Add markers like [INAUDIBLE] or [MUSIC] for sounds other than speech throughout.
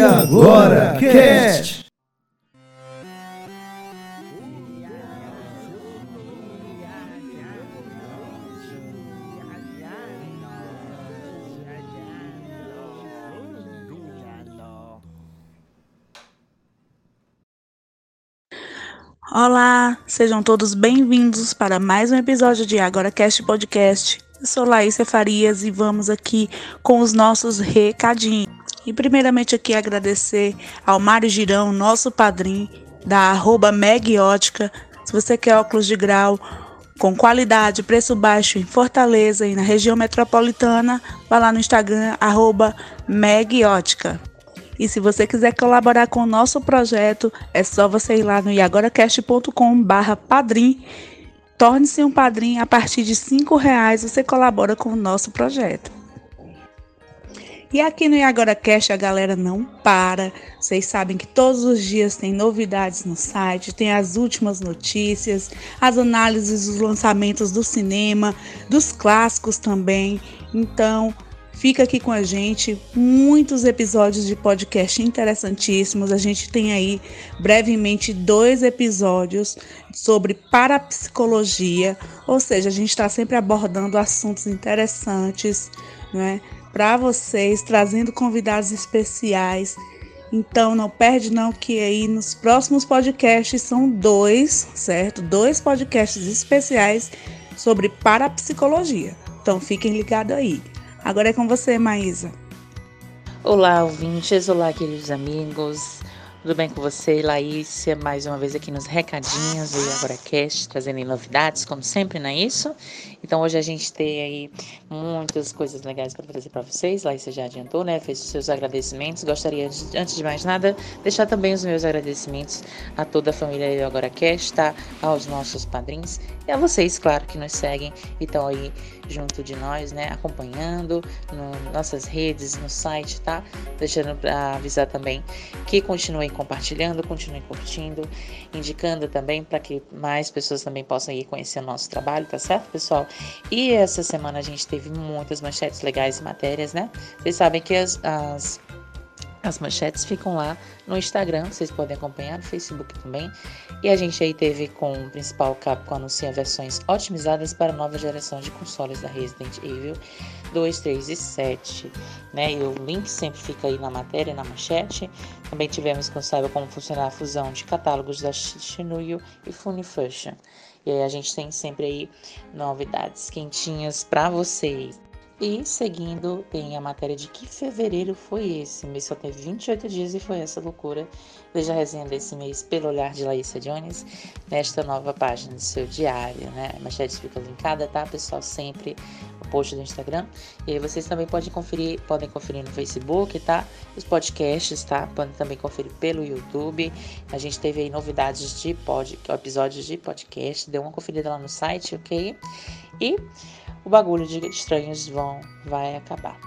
E agora, Cast! Olá, sejam todos bem-vindos para mais um episódio de Agora Cast Podcast. Eu sou Laísa Farias e vamos aqui com os nossos recadinhos. E primeiramente aqui agradecer ao Mário Girão, nosso padrinho da arroba Megiótica. Se você quer óculos de grau com qualidade, preço baixo em Fortaleza e na região metropolitana, vá lá no Instagram, arroba Megiótica. E se você quiser colaborar com o nosso projeto, é só você ir lá no iagoracast.com padrim. Torne-se um padrinho a partir de cinco reais você colabora com o nosso projeto. E aqui no Agora Cash a galera não para. Vocês sabem que todos os dias tem novidades no site, tem as últimas notícias, as análises dos lançamentos do cinema, dos clássicos também. Então, Fica aqui com a gente, muitos episódios de podcast interessantíssimos. A gente tem aí brevemente dois episódios sobre parapsicologia, ou seja, a gente está sempre abordando assuntos interessantes, né, para vocês, trazendo convidados especiais. Então não perde não que aí nos próximos podcasts são dois, certo? Dois podcasts especiais sobre parapsicologia. Então fiquem ligados aí. Agora é com você, Maísa. Olá, ouvintes. Olá, queridos amigos. Tudo bem com você, Laícia? Mais uma vez aqui nos recadinhos do AgoraCast, trazendo novidades, como sempre, não é isso? Então, hoje a gente tem aí muitas coisas legais para trazer para vocês. Laícia já adiantou, né? Fez os seus agradecimentos. Gostaria, antes de mais nada, deixar também os meus agradecimentos a toda a família do AgoraCast, tá? Aos nossos padrinhos e a vocês, claro, que nos seguem e estão aí junto de nós, né? Acompanhando nossas redes, no site, tá? Deixando para avisar também que continuem compartilhando, continuem curtindo, indicando também para que mais pessoas também possam ir conhecer o nosso trabalho, tá certo, pessoal? E essa semana a gente teve muitas manchetes legais e matérias, né? Vocês sabem que as, as as manchetes ficam lá no Instagram, vocês podem acompanhar, no Facebook também. E a gente aí teve com o principal Capcom anuncia versões otimizadas para a nova geração de consoles da Resident Evil 2, 3 e 7. Né? E o link sempre fica aí na matéria, na manchete. Também tivemos que saiba como funcionar a fusão de catálogos da Shinuyo e Funimation. E aí a gente tem sempre aí novidades quentinhas para vocês. E seguindo, tem a matéria de que fevereiro foi esse. Mês só teve 28 dias e foi essa loucura. Veja a resenha desse mês pelo olhar de Laísa Jones nesta nova página do seu diário, né? A manchete fica linkada, tá, pessoal? Sempre o post do Instagram. E aí vocês também podem conferir, podem conferir no Facebook, tá? Os podcasts, tá? Podem também conferir pelo YouTube. A gente teve aí novidades de pod, episódios de podcast. Dê uma conferida lá no site, ok? E o bagulho de estranhos vão vai acabar.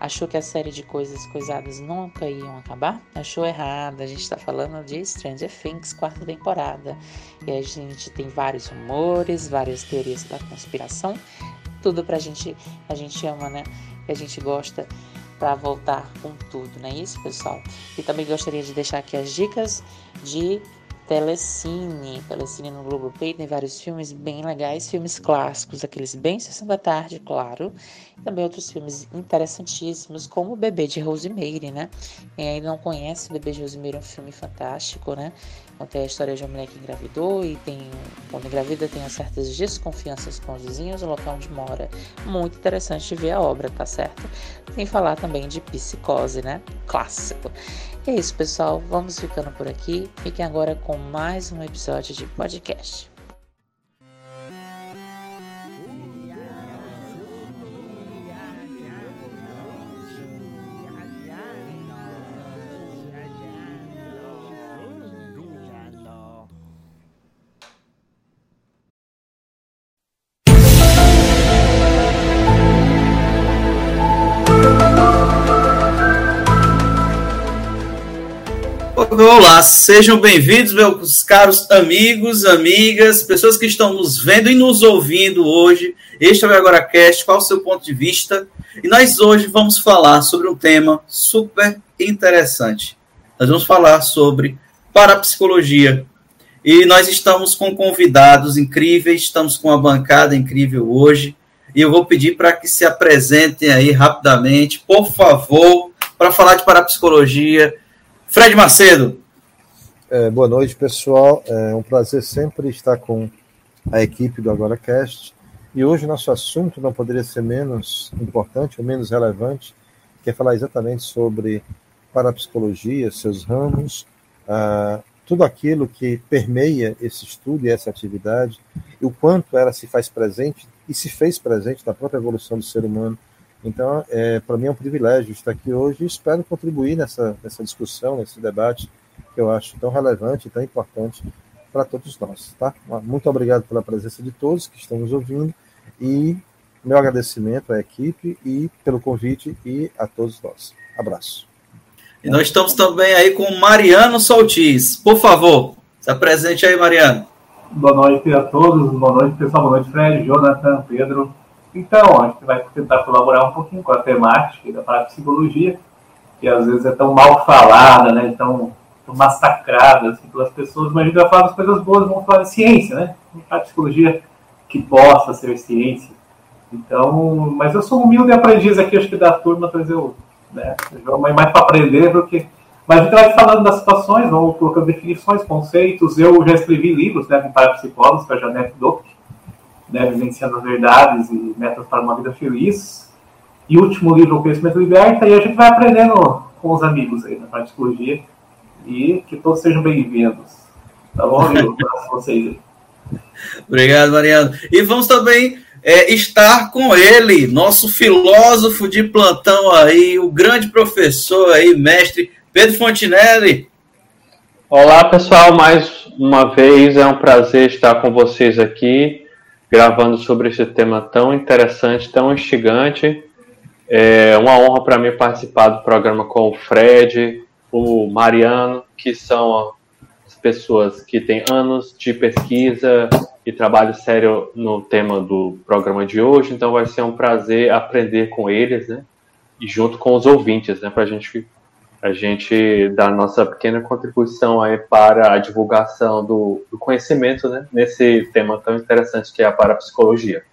Achou que a série de coisas coisadas nunca iam acabar? Achou errado. A gente está falando de Stranger Things, quarta temporada. E a gente tem vários rumores, várias teorias da conspiração. Tudo pra gente, a gente ama, né? Que a gente gosta para voltar com tudo, não é isso, pessoal? E também gostaria de deixar aqui as dicas de Telecine. Telecine no Globoplay tem vários filmes bem legais, filmes clássicos, aqueles bem Sessão da Tarde, claro. E também outros filmes interessantíssimos, como O Bebê de Rosemary, né? Quem ainda não conhece, O Bebê de Rosemary é um filme fantástico, né? Conta a história de uma mulher que engravidou e tem, quando engravida, tem certas desconfianças com os vizinhos, o local onde mora. Muito interessante ver a obra, tá certo? Sem falar também de psicose, né? Clássico. É isso, pessoal. Vamos ficando por aqui. Fiquem agora com mais um episódio de podcast. Olá, sejam bem-vindos, meus caros amigos, amigas, pessoas que estão nos vendo e nos ouvindo hoje. Este é o Agora Cast, qual o seu ponto de vista? E nós hoje vamos falar sobre um tema super interessante. Nós vamos falar sobre parapsicologia. E nós estamos com convidados incríveis, estamos com uma bancada incrível hoje. E eu vou pedir para que se apresentem aí rapidamente, por favor, para falar de parapsicologia Fred Macedo. É, boa noite, pessoal. É um prazer sempre estar com a equipe do AgoraCast. E hoje nosso assunto não poderia ser menos importante ou menos relevante, que é falar exatamente sobre parapsicologia, seus ramos, ah, tudo aquilo que permeia esse estudo e essa atividade, e o quanto ela se faz presente e se fez presente na própria evolução do ser humano então, é, para mim é um privilégio estar aqui hoje e espero contribuir nessa, nessa discussão, nesse debate que eu acho tão relevante e tão importante para todos nós. Tá? Muito obrigado pela presença de todos que estão nos ouvindo e meu agradecimento à equipe e pelo convite e a todos nós. Abraço. E nós estamos também aí com Mariano Soltis. Por favor, se apresente aí, Mariano. Boa noite a todos, boa noite, pessoal, boa noite, Fred, Jonathan, Pedro, então, a gente vai tentar colaborar um pouquinho com a temática da parapsicologia, que às vezes é tão mal falada, né, tão, tão massacrada assim, pelas pessoas, mas a gente vai falar das coisas boas, vamos falar de ciência, né? Parapsicologia que possa ser ciência. Então, mas eu sou humilde aprendiz aqui, acho que da turma, mas eu, né, eu mais para aprender do que. Mas a gente vai falando das situações, vamos colocando definições, conceitos. Eu já escrevi livros né, com parapsicólogos, é a Janete Dopp, né, Vivenciando as Verdades e Metas para uma Vida Feliz. E o último livro, O Conhecimento Liberta, e a gente vai aprendendo com os amigos aí na parte de psicologia. E que todos sejam bem-vindos. Tá bom, amigo? Para vocês aí. Obrigado, Mariano. E vamos também é, estar com ele, nosso filósofo de plantão aí, o grande professor aí, mestre Pedro Fontinelli. Olá, pessoal, mais uma vez é um prazer estar com vocês aqui gravando sobre esse tema tão interessante, tão instigante. É uma honra para mim participar do programa com o Fred, o Mariano, que são as pessoas que têm anos de pesquisa e trabalho sério no tema do programa de hoje. Então vai ser um prazer aprender com eles, né? E junto com os ouvintes, né? Para a gente a gente dar nossa pequena contribuição aí para a divulgação do, do, conhecimento né, nesse tema tão interessante que é a parapsicologia.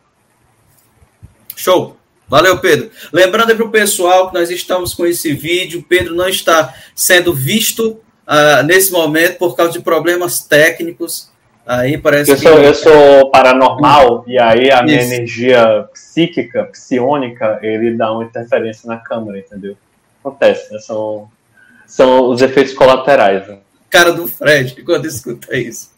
Show! Valeu, Pedro. Lembrando para o pessoal que nós estamos com esse vídeo, Pedro não está sendo visto uh, nesse momento por causa de problemas técnicos. Aí parece eu que... Sou, eu sou paranormal e aí a minha Isso. energia psíquica, psionica, ele dá uma interferência na câmera, entendeu? Acontece, né? São são os efeitos colaterais. Né? Cara do Fred, quando escuta isso.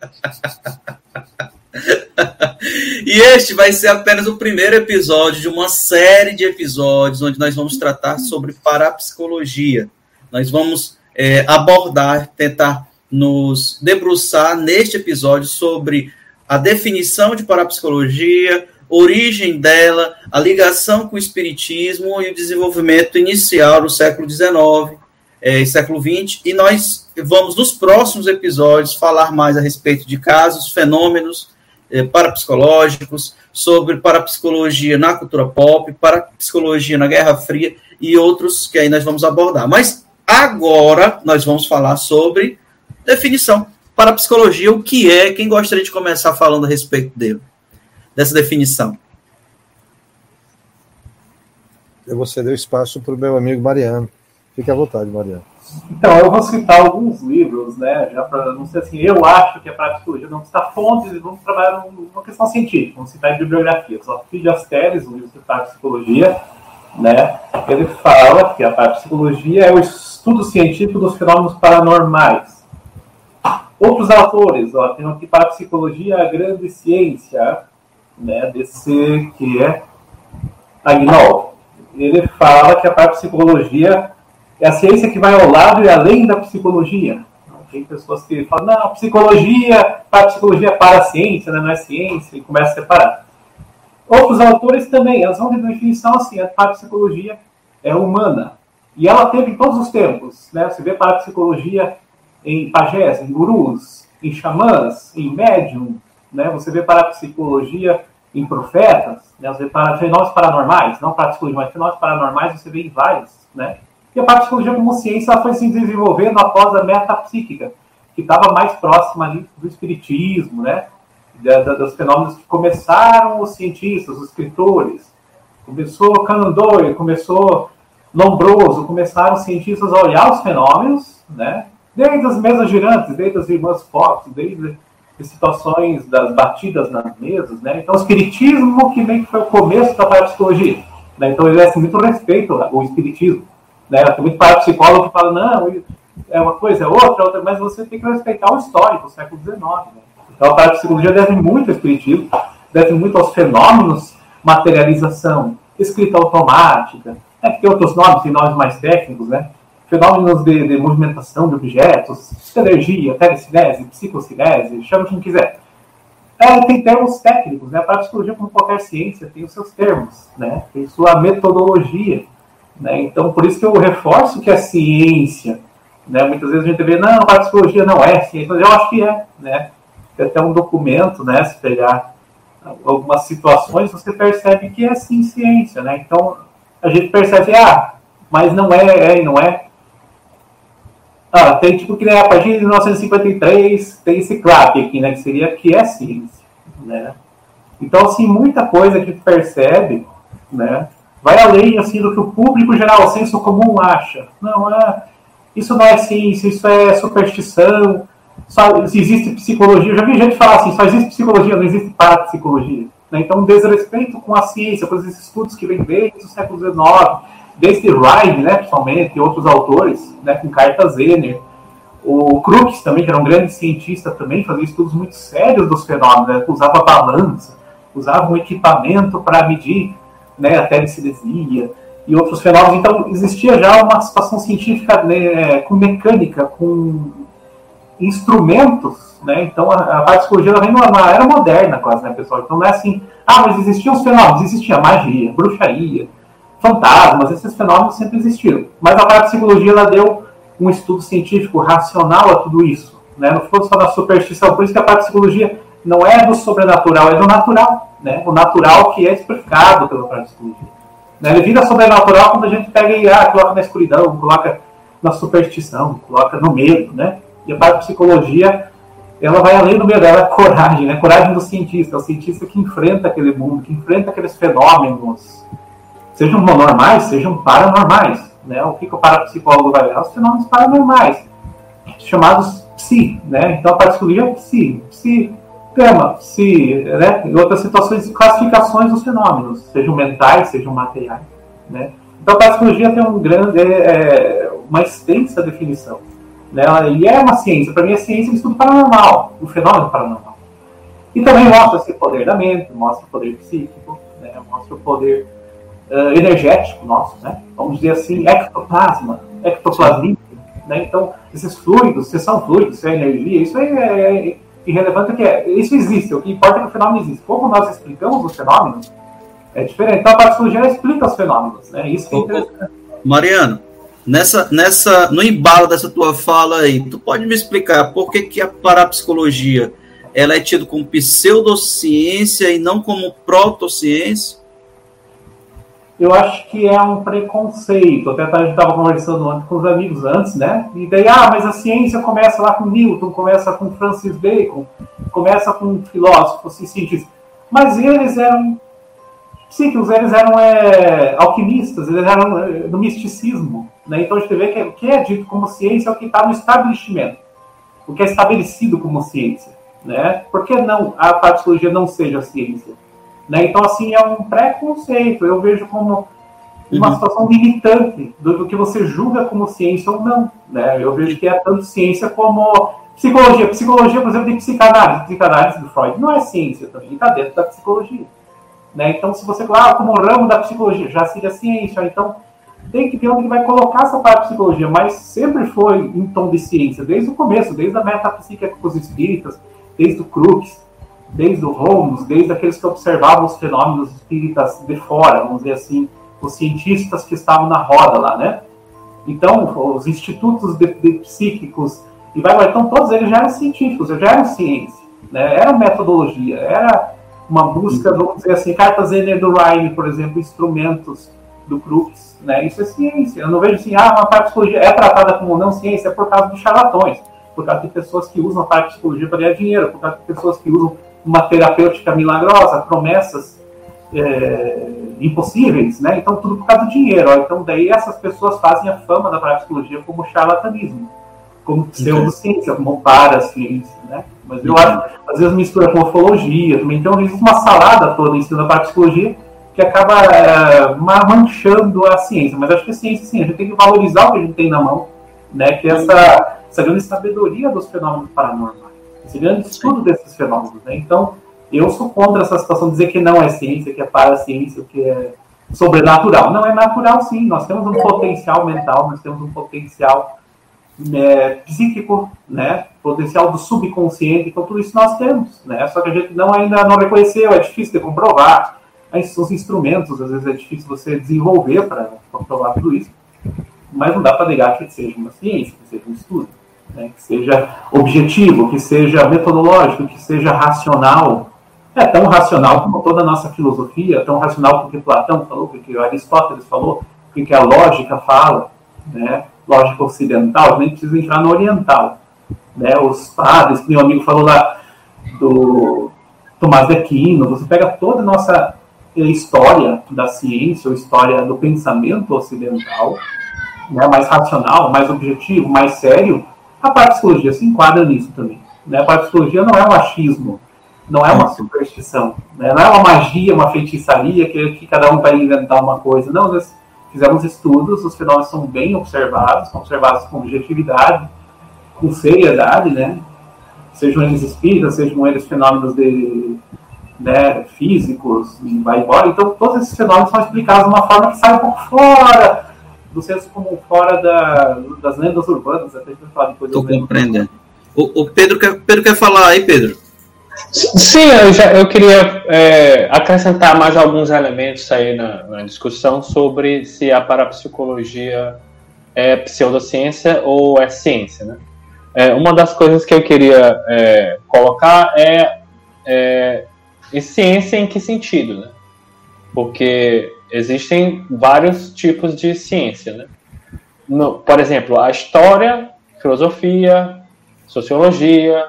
e este vai ser apenas o primeiro episódio de uma série de episódios onde nós vamos tratar sobre parapsicologia. Nós vamos é, abordar, tentar nos debruçar neste episódio sobre a definição de parapsicologia, origem dela, a ligação com o espiritismo e o desenvolvimento inicial do século XIX, é, século XX, e nós vamos, nos próximos episódios, falar mais a respeito de casos, fenômenos é, parapsicológicos, sobre parapsicologia na cultura pop, parapsicologia na Guerra Fria e outros que aí nós vamos abordar. Mas agora nós vamos falar sobre definição. Parapsicologia, o que é? Quem gostaria de começar falando a respeito dele, dessa definição? Eu vou ceder o espaço para o meu amigo Mariano. Fique à vontade, Mariana. Então, eu vou citar alguns livros, né? Já para não ser assim, eu acho que a psicologia não citar fontes e vamos trabalhar numa questão científica, vamos citar bibliografia. Só Fide Asteres, um livro de psicologia, né? Ele fala que a psicologia é o estudo científico dos fenômenos paranormais. Outros autores, ó, tem aqui Psicologia, a grande ciência, né? Desse que é Agnol. Ele fala que a psicologia é a ciência que vai ao lado e além da psicologia. Tem pessoas que falam, não, psicologia, para psicologia para a ciência, né? não é ciência, e começa a separar. Outros autores também, elas vão ter definição assim, a parapsicologia é humana. E ela teve em todos os tempos, né? Você vê parapsicologia em pajés, em gurus, em xamãs, em médium, né? Você vê parapsicologia em profetas, né? Você vê para fenômenos paranormais, não parapsicologia, mas fenômenos paranormais você vê em vários, né? E a parapsicologia como ciência foi se desenvolvendo após a metapsíquica, que estava mais próxima ali do espiritismo, né? Da, da, dos fenômenos que começaram os cientistas, os escritores. Começou Conan começou Lombroso, começaram os cientistas a olhar os fenômenos, né? Desde as mesas girantes, desde as irmãs Fox, desde as situações das batidas nas mesas, né? Então, o espiritismo que meio que foi o começo da parapsicologia, né? Então, ele é assim, muito respeito ao espiritismo, né? Muito parapsicólogo que fala, não, é uma coisa, é outra, é outra, mas você tem que respeitar o histórico, o século XIX, né? Então, a parapsicologia deve muito ao espiritismo, deve muito aos fenômenos, materialização, escrita automática, é que tem outros nomes, tem nomes mais técnicos, né? Fenômenos de, de movimentação de objetos, energia, telecinese, psicocinese, chama como quiser. É, tem termos técnicos, né? A parapsicologia, como qualquer ciência, tem os seus termos, né? Tem sua metodologia, né? Então, por isso que eu reforço que a ciência, né? Muitas vezes a gente vê, não, a parapsicologia não é ciência, mas eu acho que é, né? Tem até um documento, né? Se pegar algumas situações, você percebe que é sim ciência, né? Então, a gente percebe, ah, mas não é, é e não é. Ah, tem tipo que né, a partir de 1953 tem esse CLAP aqui, né? Que seria que é ciência, né? Então, assim, muita coisa que percebe, né? Vai além, assim, do que o público geral, o senso comum acha. Não, é, isso não é ciência, isso é superstição, só existe psicologia. Eu já vi gente falar assim, só existe psicologia, não existe parapsicologia. Né? Então, desrespeito com a ciência, com esses estudos que vêm desde o século XIX, desde Ryan, né, principalmente, e outros autores, né, com Carta Zener. O Crookes também, que era um grande cientista também, fazia estudos muito sérios dos fenômenos, né, usava balança, usava um equipamento para medir né, a telecinesia e outros fenômenos. Então, existia já uma situação científica né, com mecânica, com instrumentos né? Então a, a parapsicologia vem numa era moderna quase, né, pessoal? Então não é assim, ah, mas existiam os fenômenos, existia magia, bruxaria, fantasmas, esses fenômenos sempre existiram. Mas a parapsicologia ela deu um estudo científico racional a tudo isso, né? Não ficou só da superstição, por isso que a parapsicologia não é do sobrenatural, é do natural, né? O natural que é explicado pela parapsicologia. Né? Ele vira sobrenatural quando a gente pega e ah, coloca na escuridão, coloca na superstição, coloca no medo, né? E a parapsicologia ela vai além do medo, ela é coragem, né? Coragem do cientista, é o cientista que enfrenta aquele mundo, que enfrenta aqueles fenômenos, sejam normais, sejam paranormais, né? O que, que o parapsicólogo vai ver? Os fenômenos paranormais, chamados psi, né? Então a parapsicologia é psi, psi, tema, psi, né? E outras situações, classificações dos fenômenos, sejam mentais, sejam materiais, né? Então a parapsicologia tem um grande, é, é uma extensa definição. Né? E é uma ciência, para mim a ciência é um estudo paranormal, o fenômeno paranormal. E também mostra esse poder da mente, mostra o poder psíquico, né? mostra o poder uh, energético nosso, né? vamos dizer assim, ectoplasma, ectoplasmínico. Né? Então, esses fluidos, se são fluidos, se é energia, isso é, é irrelevante que é. Isso existe, o que importa é que o fenômeno existe. Como nós explicamos os fenômenos, é diferente. Então, a parapsicologia explica os fenômenos. Né? Isso é interessante. Mariano, Nessa, nessa, no embalo dessa tua fala aí, tu pode me explicar por que, que a parapsicologia ela é tida como pseudociência e não como protociência? Eu acho que é um preconceito. Até a gente estava conversando antes com os amigos antes, né? E daí, ah, mas a ciência começa lá com Newton, começa com Francis Bacon, começa com filósofos e cientistas. Mas eles eram psíquicos, eles eram é, alquimistas, eles eram é, do misticismo. Né? Então a gente vê que o que é dito como ciência é o que está no estabelecimento, o que é estabelecido como ciência. Né? Por que não a parapsicologia não seja ciência? Né? Então, assim, é um preconceito. Eu vejo como uma uhum. situação limitante do, do, que você julga como ciência ou não. Né? Eu vejo que é tanto ciência como psicologia. Psicologia, por exemplo, tem psicanálise. Psicanálise do Freud não é ciência também, está dentro da psicologia. Né? Então, se você falar ah, como um ramo da psicologia, já seria ciência. Então, tem que ver onde vai colocar essa parte de psicologia, mas sempre foi em tom de ciência, desde o começo, desde a metafísica com os espíritas, desde o Crookes, desde o Holmes, desde aqueles que observavam os fenômenos espíritas de fora, vamos dizer assim, os cientistas que estavam na roda lá, né? Então, os institutos de, de psíquicos e vai, então todos eles já eram científicos, já eram ciência, né? era metodologia, era uma busca, vamos dizer assim, cartas Zener do Ryan, por exemplo, instrumentos do Crookes, né? Isso é ciência. Eu não vejo assim, ah, uma parapsicologia é tratada como não ciência por causa de charlatões, por causa de pessoas que usam a parapsicologia para ganhar dinheiro, por causa de pessoas que usam uma terapêutica milagrosa, promessas é, impossíveis, né? Então tudo por causa do dinheiro. Ó. Então daí essas pessoas fazem a fama da parapsicologia como charlatanismo, como pseudociência, como paraciência, né? Mas eu acho, às vezes mistura com ufologia também, então existe uma salada toda em cima da parapsicologia que acaba é, manchando a ciência. Mas acho que a ciência, sim, a gente tem que valorizar o que a gente tem na mão, né? Que é essa, essa grande sabedoria dos fenômenos paranormais, esse grande estudo desses fenômenos, né? Então, eu sou contra essa situação de dizer que não é ciência, que é paraciência, que é sobrenatural. Não é natural, sim. Nós temos um potencial mental, nós temos um potencial é, psíquico, né? Potencial do subconsciente. Então tudo isso nós temos, né? Só que a gente não ainda não reconheceu. É difícil de comprovar. Os instrumentos, às vezes é difícil você desenvolver para comprovar tudo isso. Mas não dá para negar que seja uma ciência, que seja um estudo, né? que seja objetivo, que seja metodológico, que seja racional, é tão racional como toda a nossa filosofia, tão racional como que Platão falou, que Aristóteles falou, que a lógica fala, né? lógica ocidental, nem precisa entrar no oriental. Né? Os padres, meu amigo falou lá do Tomás de Aquino, você pega toda a nossa história da ciência, ou história do pensamento ocidental, né? mais racional, mais objetivo, mais sério, a parapsicologia se enquadra nisso também. Né? A parapsicologia não é um achismo, não é uma superstição, né? não é uma magia, uma feitiçaria que, que, cada um vai inventar uma coisa. Não, nós fizemos estudos, os fenômenos são bem observados, são observados com objetividade, com seriedade, né? Sejam eles espíritas, sejam eles fenômenos de, né, físicos, e vai embora. Então, todos esses fenômenos são explicados de uma forma que sai um pouco fora do senso comum, fora da, das lendas urbanas. Até falar depois. Estou compreendendo. O, o Pedro, quer, Pedro quer falar aí, Pedro? Sim, eu, já, eu queria é, acrescentar mais alguns elementos aí na, na, discussão sobre se a parapsicologia é pseudociência ou é ciência. Né? É, uma das coisas que eu queria é, colocar é, é ciência em que sentido? Né? Porque existem vários tipos de ciência. Né? No, por exemplo, a história, filosofia, sociologia,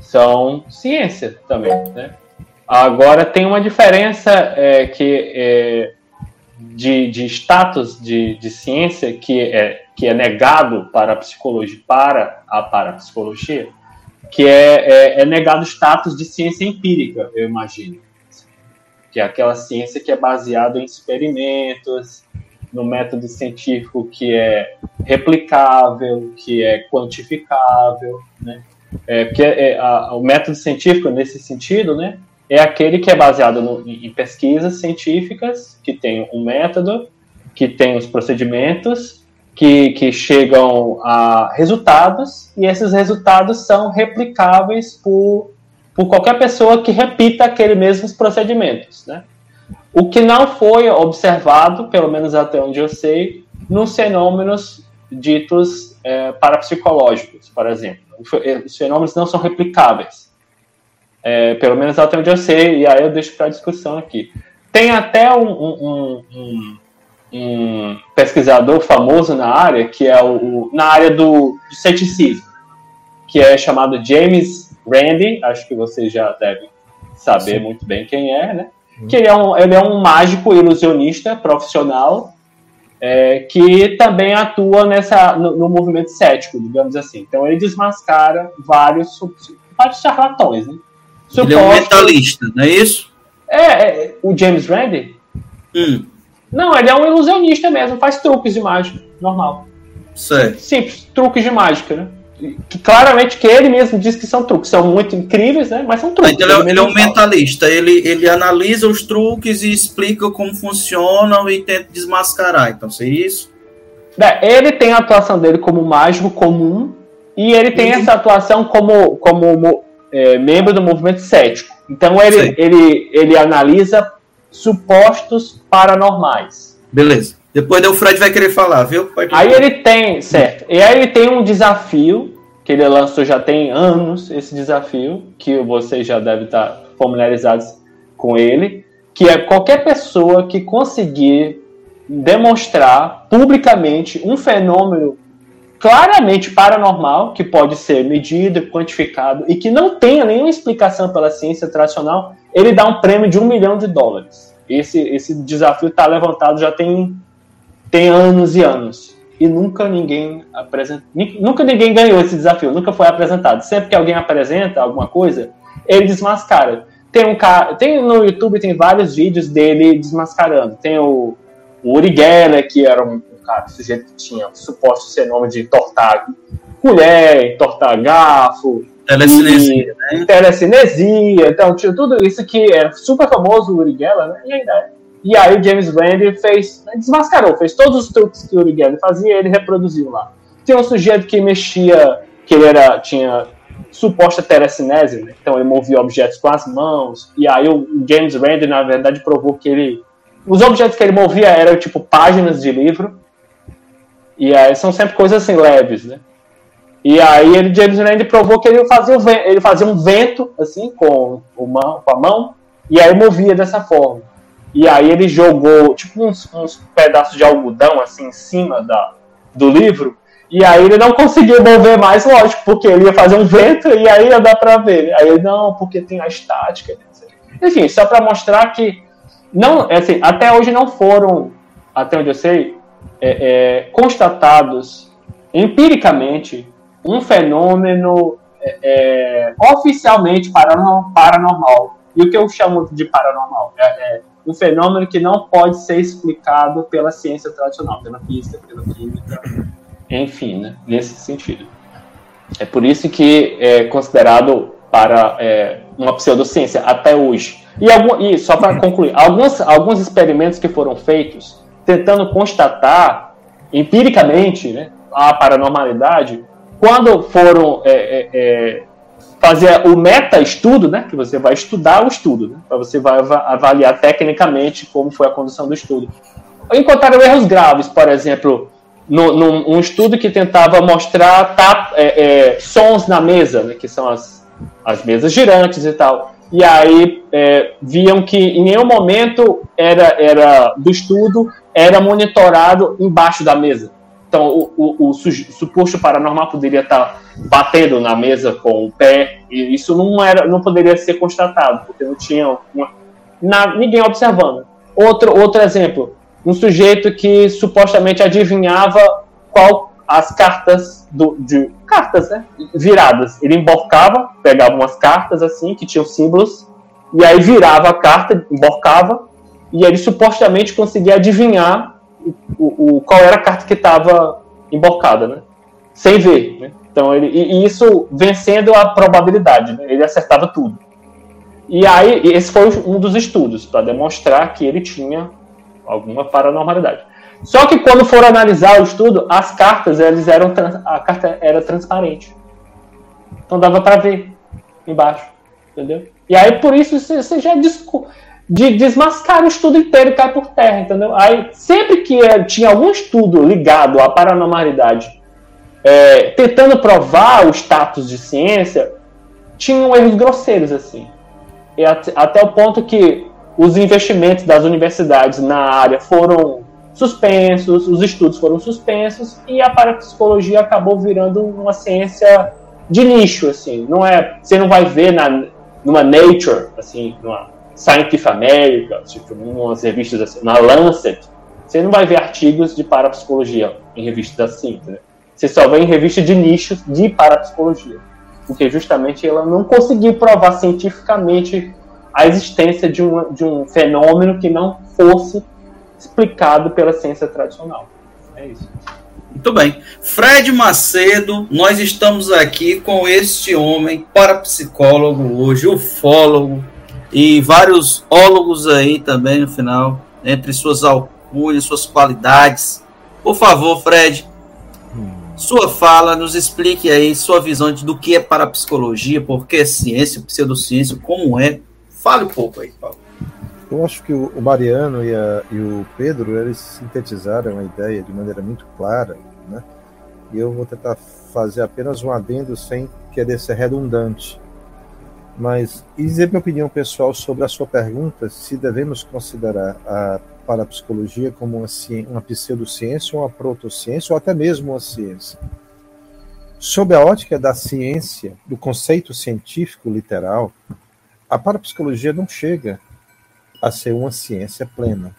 são ciência também, né? Agora tem uma diferença é, que é, de, de status de, de ciência que é, que é negado para a psicologia, para a parapsicologia, que é, é, é negado o status de ciência empírica, eu imagino. Que é aquela ciência que é baseada em experimentos, no método científico que é replicável, que é quantificável, né? É, porque é, a, o método científico, nesse sentido, né, é aquele que é baseado no, em pesquisas científicas, que tem um método, que tem os procedimentos, que, que chegam a resultados, e esses resultados são replicáveis por, por qualquer pessoa que repita aqueles mesmos procedimentos. Né? O que não foi observado, pelo menos até onde eu sei, nos fenômenos ditos é, parapsicológicos, por exemplo os fenômenos não são replicáveis. É, pelo menos até onde eu sei, e aí eu deixo para discussão aqui. Tem até um, um, um, um, pesquisador famoso na área, que é o na área do, do ceticismo, que é chamado James Randi, acho que você já deve saber Sim. muito bem quem é, né? Que ele é, um, ele é um mágico ilusionista profissional é, que também atua nessa, no, no, movimento cético, digamos assim. Então ele desmascara vários, vários charlatões. Né? Supostos, ele é um mentalista, não é isso? É, é o James Randi? Hum. Não, ele é um ilusionista mesmo, faz truques de mágica, normal. Certo. Simples, truques de mágica, né? Que claramente que ele mesmo diz que são truques, são muito incríveis, né? Mas são truques. Então, ele, é, ele é um mentalista, ele, ele analisa os truques e explica como funcionam e tenta desmascarar. Então, seria isso? É, ele tem a atuação dele como mágico comum e ele tem uhum. essa atuação como, como é, membro do movimento cético. Então ele, ele, ele analisa supostos paranormais. Beleza. Depois o Fred vai querer falar, viu? Aí ele tem, certo. E aí ele tem um desafio que ele lançou já tem anos esse desafio, que vocês já devem estar familiarizados com ele, que é qualquer pessoa que conseguir demonstrar publicamente um fenômeno claramente paranormal, que pode ser medido, quantificado, e que não tenha nenhuma explicação pela ciência tradicional, ele dá um prêmio de um milhão de dólares. Esse, esse desafio está levantado já tem, tem anos e anos. E nunca ninguém apresenta, nunca ninguém ganhou esse desafio, nunca foi apresentado. Sempre que alguém apresenta alguma coisa, ele desmascara. Tem um cara, tem no YouTube tem vários vídeos dele desmascarando. Tem o, o Uri Geller, que era um cara, um sujeito que tinha suposto ser nome de entortar colher, entortar garfo. Telecinesia, né? Telecinesia, então tinha tudo isso que é super famoso, o Uri Geller, né? E ainda é. E aí o James Randi fez, desmascarou, fez todos os truques que o Uri Geller fazia, ele reproduziu lá. Tem um sujeito que mexia, que ele era, tinha suposta telecinese, né? então ele movia objetos com as mãos, e aí o James Randi, na verdade, provou que ele os objetos que ele movia eram tipo páginas de livro, e aí são sempre coisas assim leves, né? E aí ele, James Randi provou que ele fazia, ele fazia um vento, assim, com, uma, com a mão, e aí movia dessa forma. E aí ele jogou, tipo, uns, uns pedaços de algodão, assim, em cima da, do livro, e aí ele não conseguiu mover mais, lógico, porque ele ia fazer um vento e aí ia dar pra ver. Aí ele, não, porque tem a estática. Enfim, só para mostrar que, não, assim, até hoje não foram, até onde eu sei, é, é, constatados empiricamente um fenômeno é, é oficialmente paranormal. E o que eu chamo de paranormal? É, é, um fenômeno que não pode ser explicado pela ciência tradicional, pela física, pela química, enfim, né, nesse sentido. É por isso que é considerado para é, uma pseudociência até hoje. E, algum, e só para concluir, alguns, alguns experimentos que foram feitos tentando constatar empiricamente né, a paranormalidade, quando foram é, é, é, fazer o meta-estudo, né, que você vai estudar o estudo, né, para você vai avaliar tecnicamente como foi a condução do estudo. Encontraram erros graves, por exemplo, no, num um estudo que tentava mostrar tap, é, é, sons na mesa, né, que são as, as mesas girantes e tal e aí é, viam que em nenhum momento era, era do estudo era monitorado embaixo da mesa. Então, o, o, o suposto paranormal poderia estar batendo na mesa com o pé, e isso não, era, não poderia ser constatado, porque não tinha uma, na, ninguém observando. Outro, outro exemplo, um sujeito que supostamente adivinhava qual as cartas do, de cartas, né, viradas. Ele emborcava, pegava umas cartas assim que tinham símbolos e aí virava a carta, emborcava e ele supostamente conseguia adivinhar o, o, qual era a carta que estava emborcada, né, sem ver. Né? Então ele e, isso vencendo a probabilidade, né? ele acertava tudo. E aí esse foi um dos estudos para demonstrar que ele tinha alguma paranormalidade. Só que quando for analisar o estudo, as cartas eles eram a carta era transparente. Então dava para ver embaixo, entendeu? E aí por isso você já de desmascara o estudo inteiro e cai por terra, entendeu? Aí sempre que é, tinha algum estudo ligado à paranormalidade, é, tentando provar o status de ciência, tinham erros grosseiros assim. E até, até o ponto que os investimentos das universidades na área foram suspensos, os estudos foram suspensos e a parapsicologia acabou virando uma ciência de nicho, assim. Não é, você não vai ver na, numa Nature, assim, numa Scientific America, tipo, umas revistas assim, na Lancet, você não vai ver artigos de parapsicologia em revistas assim, né? Você só vê em revistas de nicho de parapsicologia, porque justamente ela não conseguiu provar cientificamente a existência de, uma, de um fenômeno que não fosse explicado pela ciência tradicional. É isso. Muito bem. Fred Macedo, nós estamos aqui com este homem, parapsicólogo hoje, ufólogo, e vários ólogos aí também no final, entre suas alcunhas, suas qualidades. Por favor, Fred, sua fala, nos explique aí sua visão de, do que é parapsicologia, por que é ciência, pseudociência, como é. Fale um pouco aí, Paulo. Eu acho que o Mariano e, a, e, o Pedro eles sintetizaram a ideia de maneira muito clara, né? e eu vou tentar fazer apenas um adendo sem querer ser redundante. Mas, e dizer minha opinião pessoal sobre a sua pergunta, se devemos considerar a parapsicologia como uma, uma pseudociência, uma protociência, ou até mesmo uma ciência. Sob a ótica da ciência, do conceito científico literal, a parapsicologia não chega a ser uma ciência plena.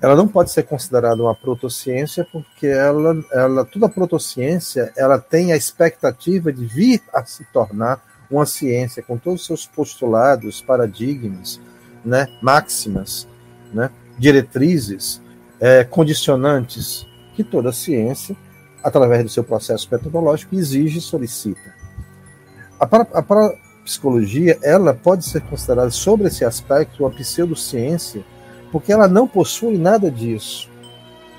Ela não pode ser considerada uma protociência porque ela, ela toda protociência ela tem a expectativa de vir a se tornar uma ciência com todos os seus postulados, paradigmas, né, máximas, né, diretrizes, é, condicionantes que toda ciência, através do seu processo metodológico, exige e solicita. A, para, a parapsicologia ela pode ser considerada sobre esse aspecto uma pseudociência, porque ela não possui nada disso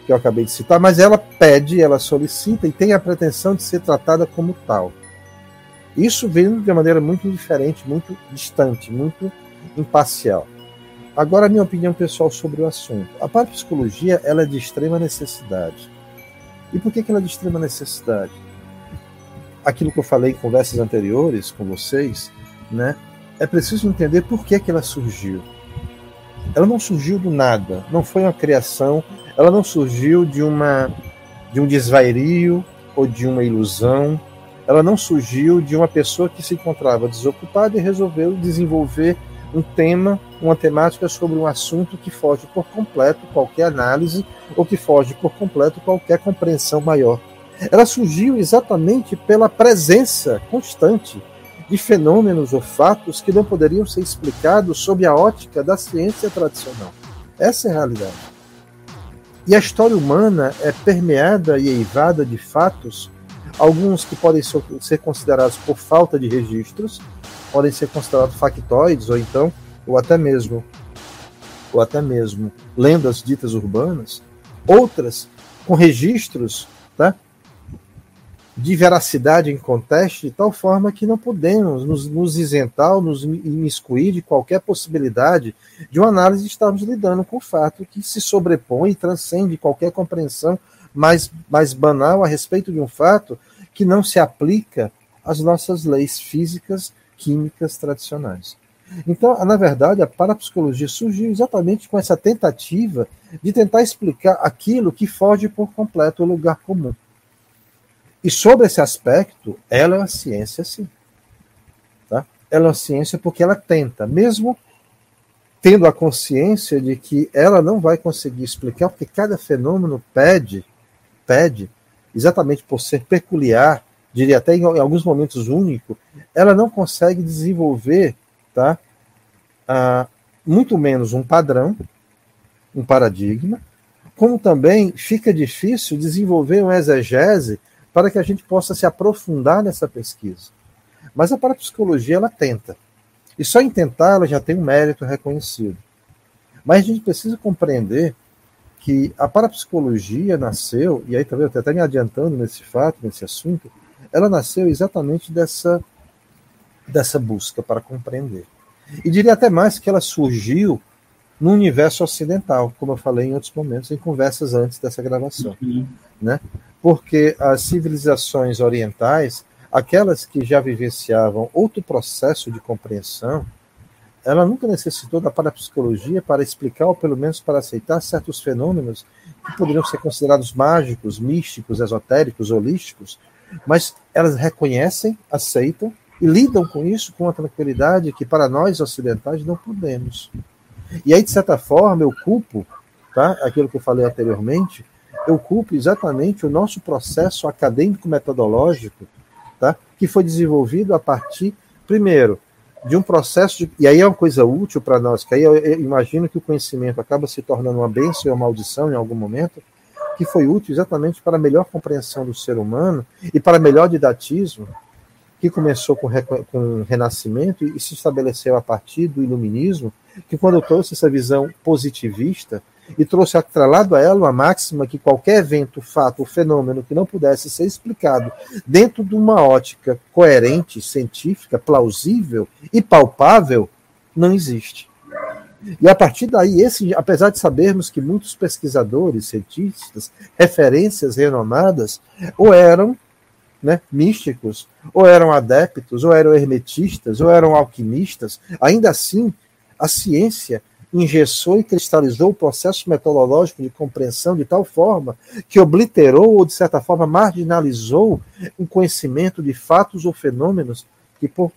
que eu acabei de citar, mas ela pede, ela solicita e tem a pretensão de ser tratada como tal. Isso vem de uma maneira muito diferente, muito distante, muito imparcial. Agora, a minha opinião pessoal sobre o assunto. A parapsicologia ela é de extrema necessidade. E por que, que ela é de extrema necessidade? Aquilo que eu falei em conversas anteriores com vocês, né? É preciso entender por que, que ela surgiu. Ela não surgiu do nada, não foi uma criação, ela não surgiu de uma de um desvairio ou de uma ilusão, ela não surgiu de uma pessoa que se encontrava desocupada e resolveu desenvolver um tema, uma temática sobre um assunto que foge por completo qualquer análise ou que foge por completo qualquer compreensão maior. Ela surgiu exatamente pela presença constante de fenômenos ou fatos que não poderiam ser explicados sob a ótica da ciência tradicional. Essa é a realidade. E a história humana é permeada e eivada de fatos, alguns que podem ser considerados por falta de registros, podem ser considerados factoides ou então ou até mesmo ou até mesmo lendas ditas urbanas, outras com registros, tá? de veracidade em contexto, de tal forma que não podemos nos, nos isentar nos imiscuir de qualquer possibilidade de uma análise estarmos lidando com o fato que se sobrepõe e transcende qualquer compreensão mais, mais banal a respeito de um fato que não se aplica às nossas leis físicas químicas tradicionais. Então, na verdade, a parapsicologia surgiu exatamente com essa tentativa de tentar explicar aquilo que foge por completo o lugar comum. E sobre esse aspecto, ela é uma ciência, sim. Tá? Ela é uma ciência porque ela tenta, mesmo tendo a consciência de que ela não vai conseguir explicar, porque cada fenômeno pede, pede, exatamente por ser peculiar, diria até em, alguns momentos único, ela não consegue desenvolver, tá? Ah, muito menos um padrão, um paradigma, como também fica difícil desenvolver uma exegese para que a gente possa se aprofundar nessa pesquisa. Mas a parapsicologia ela tenta. E só em tentar ela já tem um mérito reconhecido. Mas a gente precisa compreender que a parapsicologia nasceu, e aí também até me adiantando nesse fato, nesse assunto, ela nasceu exatamente dessa, dessa busca para compreender. E diria até mais que ela surgiu no universo ocidental, como eu falei em outros momentos, em conversas antes dessa gravação. Uhum. Né? Porque as civilizações orientais, aquelas que já vivenciavam outro processo de compreensão, ela nunca necessitou da parapsicologia para explicar, ou pelo menos para aceitar, certos fenômenos que poderiam ser considerados mágicos, místicos, esotéricos, holísticos, mas elas reconhecem, aceitam e lidam com isso com uma tranquilidade que para nós ocidentais não podemos. E aí, de certa forma, eu culpo, tá? aquilo que eu falei anteriormente, eu culpo exatamente o nosso processo acadêmico metodológico, tá? que foi desenvolvido a partir, primeiro, de um processo, de, e aí é uma coisa útil para nós, que aí eu, eu imagino que o conhecimento acaba se tornando uma bênção ou uma maldição em algum momento, que foi útil exatamente para a melhor compreensão do ser humano e para melhor didatismo, que começou com, com o Renascimento e se estabeleceu a partir do Iluminismo, que quando trouxe essa visão positivista e trouxe atrelado a ela uma máxima que qualquer evento, fato ou fenômeno que não pudesse ser explicado dentro de uma ótica coerente, científica, plausível e palpável, não existe. E a partir daí, esse, apesar de sabermos que muitos pesquisadores, cientistas, referências renomadas, ou eram né, místicos, ou eram adeptos, ou eram hermetistas, ou eram alquimistas, ainda assim, a ciência engessou e cristalizou o processo metodológico de compreensão de tal forma que obliterou ou, de certa forma, marginalizou um conhecimento de fatos ou fenômenos que, por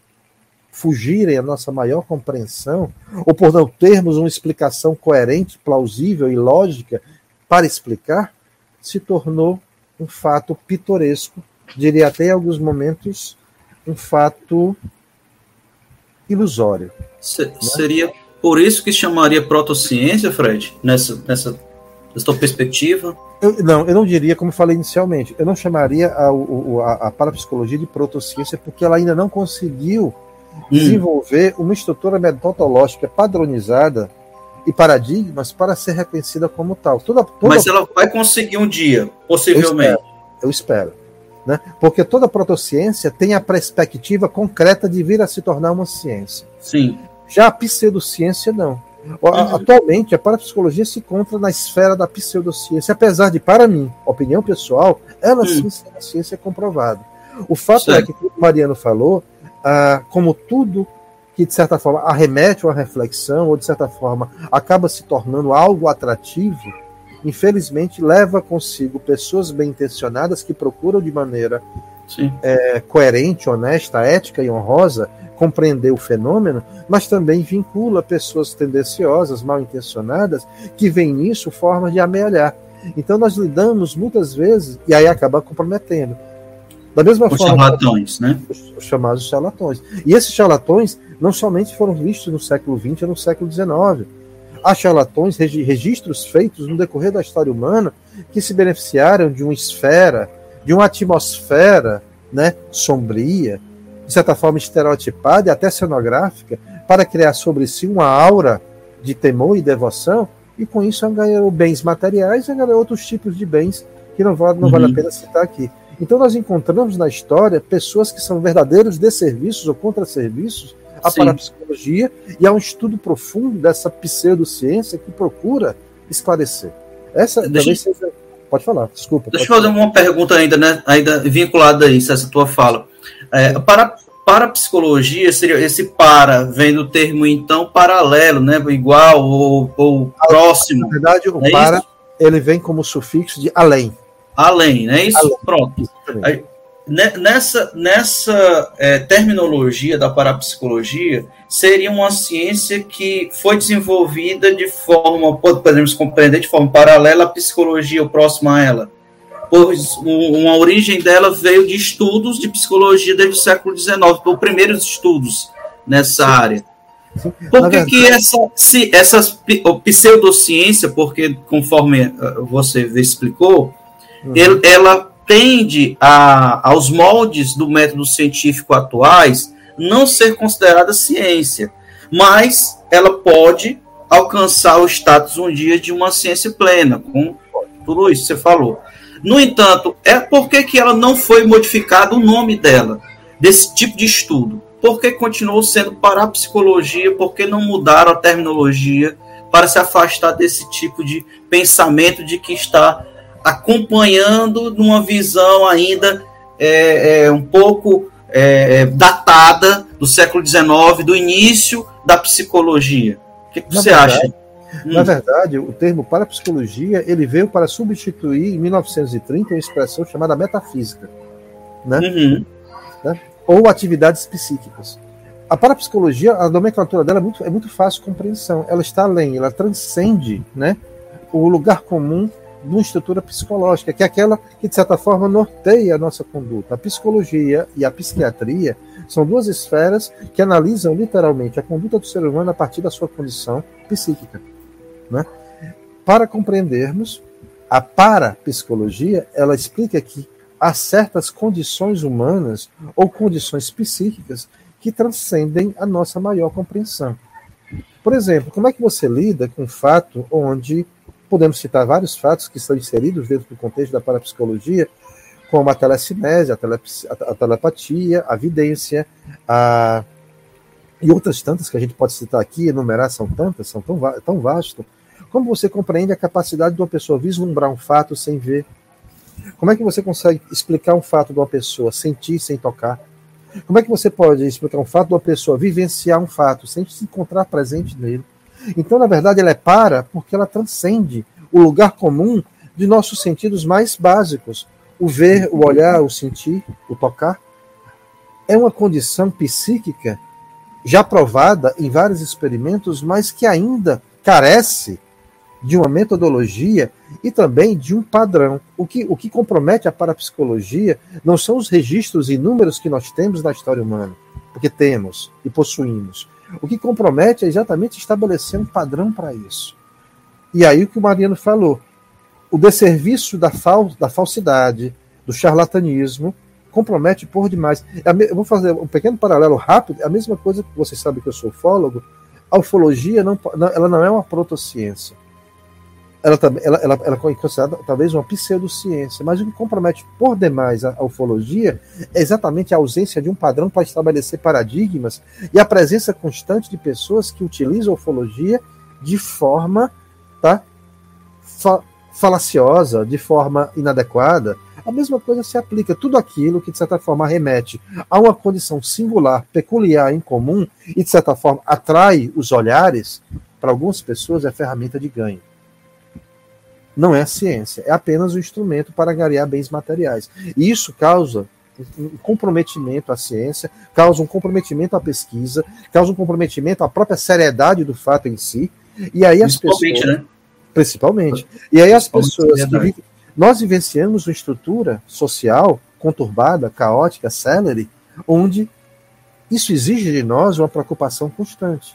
fugirem à nossa maior compreensão, ou por não termos uma explicação coerente, plausível e lógica para explicar, se tornou um fato pitoresco, diria até em alguns momentos um fato ilusório. Se, né? Seria por isso que chamaria protociência, Fred, nessa, nessa, nessa perspectiva? Eu, não, eu não diria, como falei inicialmente, eu não chamaria a, a, a parapsicologia de protociência porque ela ainda não conseguiu hum. desenvolver uma estrutura metodológica padronizada e paradigmas para ser reconhecida como tal. Toda, toda... Mas ela vai conseguir um dia, possivelmente. Eu espero. Eu espero né? Porque toda protociência tem a perspectiva concreta de vir a se tornar uma ciência. Sim. Já a pseudociência não. Atualmente, a parapsicologia se encontra na esfera da pseudociência, apesar de, para mim, opinião pessoal, ela sim é uma ciência comprovada. O fato certo. é que, como o Mariano falou, ah, como tudo que, de certa forma, arremete a uma reflexão, ou, de certa forma, acaba se tornando algo atrativo, infelizmente leva consigo pessoas bem intencionadas que procuram de maneira é, coerente, honesta, ética e honrosa compreender o fenômeno, mas também vincula pessoas tendenciosas, mal intencionadas, que veem nisso forma de amealhar. Então nós lidamos muitas vezes, e aí acaba comprometendo. Da mesma os forma. charlatões, né? Os, os, chamados charlatões. E esses charlatões não somente foram vistos no século XX ou no século XIX. Há charlatões, registros feitos no decorrer da história humana que se beneficiaram de uma esfera, de uma atmosfera né, sombria, de certa forma estereotipada e até cenográfica, para criar sobre si uma aura de temor e devoção, e com isso ganhou bens materiais e ganhou outros tipos de bens que não, vale, não uhum. vale a pena citar aqui. Então nós encontramos na história pessoas que são verdadeiros desserviços ou contra-serviços à Sim. parapsicologia e há um estudo profundo dessa pseudociência que procura esclarecer. Essa Deixa... talvez seja Pode falar, desculpa. Deixa eu fazer uma pergunta ainda, né? Ainda vinculada a isso, essa tua fala. É, para, para psicologia, seria esse para, vem do termo então paralelo, né? Igual ou, ou próximo. Na verdade, o é para isso? ele vem como sufixo de além. Além, né? Isso, além. pronto. Aí, nessa nessa é, terminologia da parapsicologia, seria uma ciência que foi desenvolvida de forma, podemos compreender de forma paralela à psicologia ou próxima a ela. Pois uma origem dela veio de estudos de psicologia desde o século XIX, os primeiros estudos nessa área. Por que, que essa, se, essa pseudociência, porque conforme eh, você explicou, uhum. ele, ela tende a, aos moldes do método científico atuais não ser considerada ciência, mas ela pode alcançar o status um dia de uma ciência plena, com tudo isso que você falou. No entanto, é por que, que ela não foi modificado o nome dela, desse tipo de estudo? Por que continuou sendo parapsicologia? Por que não mudaram a terminologia para se afastar desse tipo de pensamento de que está acompanhando numa visão ainda é, é, um pouco é, é datada do século XIX, do início da psicologia? O que, que você verdade, acha? Na hum. verdade, o termo parapsicologia ele veio para substituir, em 1930, uma expressão chamada metafísica, né? Uhum. né? ou atividades psíquicas. A parapsicologia, a nomenclatura dela é muito, é muito fácil de compreensão. Ela está além, ela transcende né, o lugar comum de uma estrutura psicológica, que é aquela que, de certa forma, norteia a nossa conduta. A psicologia e a psiquiatria são duas esferas que analisam literalmente a conduta do ser humano a partir da sua condição psíquica. Né? Para compreendermos, a parapsicologia ela explica que há certas condições humanas ou condições psíquicas que transcendem a nossa maior compreensão. Por exemplo, como é que você lida com um fato onde podemos citar vários fatos que estão inseridos dentro do contexto da parapsicologia, como a telecinese, a, telep a telepatia, a vidência, a e outras tantas que a gente pode citar aqui, enumerar, são tantas, são tão, tão vasto. Como você compreende a capacidade de uma pessoa vislumbrar um fato sem ver? Como é que você consegue explicar um fato de uma pessoa sentir sem tocar? Como é que você pode explicar um fato de uma pessoa vivenciar um fato sem se encontrar presente nele? Então, na verdade, ela é para porque ela transcende o lugar comum de nossos sentidos mais básicos: o ver, o olhar, o sentir, o tocar. É uma condição psíquica já provada em vários experimentos, mas que ainda carece de uma metodologia e também de um padrão. O que, o que compromete a parapsicologia não são os registros inúmeros que nós temos na história humana, porque temos e possuímos. O que compromete é exatamente estabelecer um padrão para isso. E aí o que o Mariano falou, o desserviço da, fal, da falsidade, do charlatanismo, compromete por demais. É eu vou fazer um pequeno paralelo rápido, é a mesma coisa que você sabe que eu sou ufólogo, a ufologia não, ela não é uma protociência ela, ela, ela, ela é considerada talvez uma pseudociência, mas o que compromete por demais a, a ufologia é exatamente a ausência de um padrão para estabelecer paradigmas e a presença constante de pessoas que utilizam a ufologia de forma tá, fa falaciosa, de forma inadequada. A mesma coisa se aplica. Tudo aquilo que, de certa forma, remete a uma condição singular, peculiar, incomum, e, de certa forma, atrai os olhares, para algumas pessoas é ferramenta de ganho não é ciência, é apenas um instrumento para ganhar bens materiais. E isso causa um comprometimento à ciência, causa um comprometimento à pesquisa, causa um comprometimento à própria seriedade do fato em si. E aí as pessoas. Né? Principalmente. E aí as pessoas que nós vivenciamos uma estrutura social conturbada, caótica, célere, onde isso exige de nós uma preocupação constante.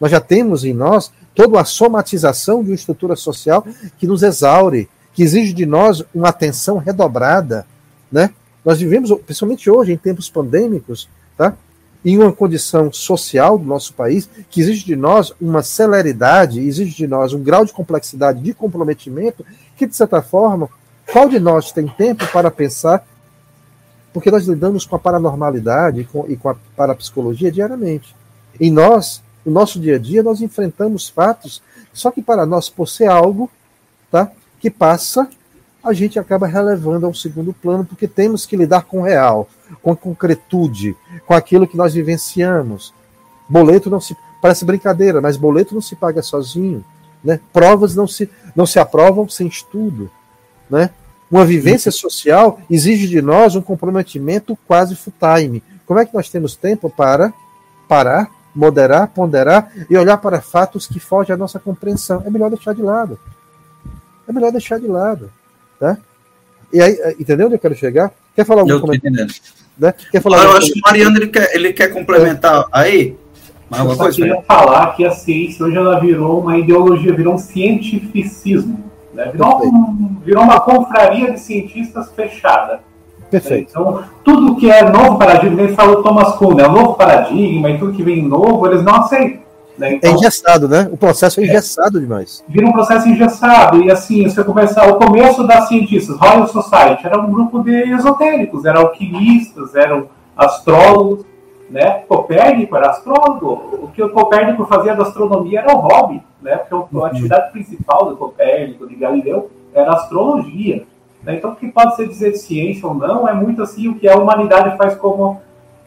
Nós já temos em nós toda a somatização de uma estrutura social que nos exaure, que exige de nós uma atenção redobrada, né? Nós vivemos, principalmente hoje, em tempos pandêmicos, tá? em uma condição social do nosso país que exige de nós uma celeridade, exige de nós um grau de complexidade, de comprometimento, que, de certa forma, qual de nós tem tempo para pensar? Porque nós lidamos com a paranormalidade e com, e com a parapsicologia diariamente. Em nós, no nosso dia a dia, nós enfrentamos fatos, só que para nós, por ser algo tá, que passa, a gente acaba relevando a um segundo plano, porque temos que lidar com o real, com a concretude, com aquilo que nós vivenciamos. Boleto não se. Parece brincadeira, mas boleto não se paga sozinho. Né? Provas não se, não se aprovam sem estudo. Né? Uma vivência social exige de nós um comprometimento quase full time. Como é que nós temos tempo para parar, moderar, ponderar e olhar para fatos que fogem à nossa compreensão. É melhor deixar de lado. É melhor deixar de lado. Tá? E aí, é, entendeu onde eu quero chegar? Quer falar alguma coisa? Né? Quer falar ah, eu acho que o Mariano ele quer, ele quer complementar é. aí. Mas eu só queria falar que a ciência hoje ela virou uma ideologia, virou um cientificismo. Né? Virou, um, virou uma confraria de cientistas fechada. Perfeito. Então, tudo que é novo paradigma, ele falou Thomas Kuhn, é um novo paradigma e tudo que vem novo, eles não aceitam. Né? É então, é engessado, né? O processo é engessado é, demais. Vira um processo engessado. E assim, você começa. O começo das cientistas, Royal Society, era um grupo de esotéricos, eram alquimistas, eram astrólogos. Né? Copérnico era astrólogo. O que o Copérnico fazia da astronomia era o hobby, né? Porque a uhum. atividade principal do Copérnico, de Galileu, era a astrologia. Né? Então, o que pode ser dizer de ciência ou não é muito assim o que a humanidade faz como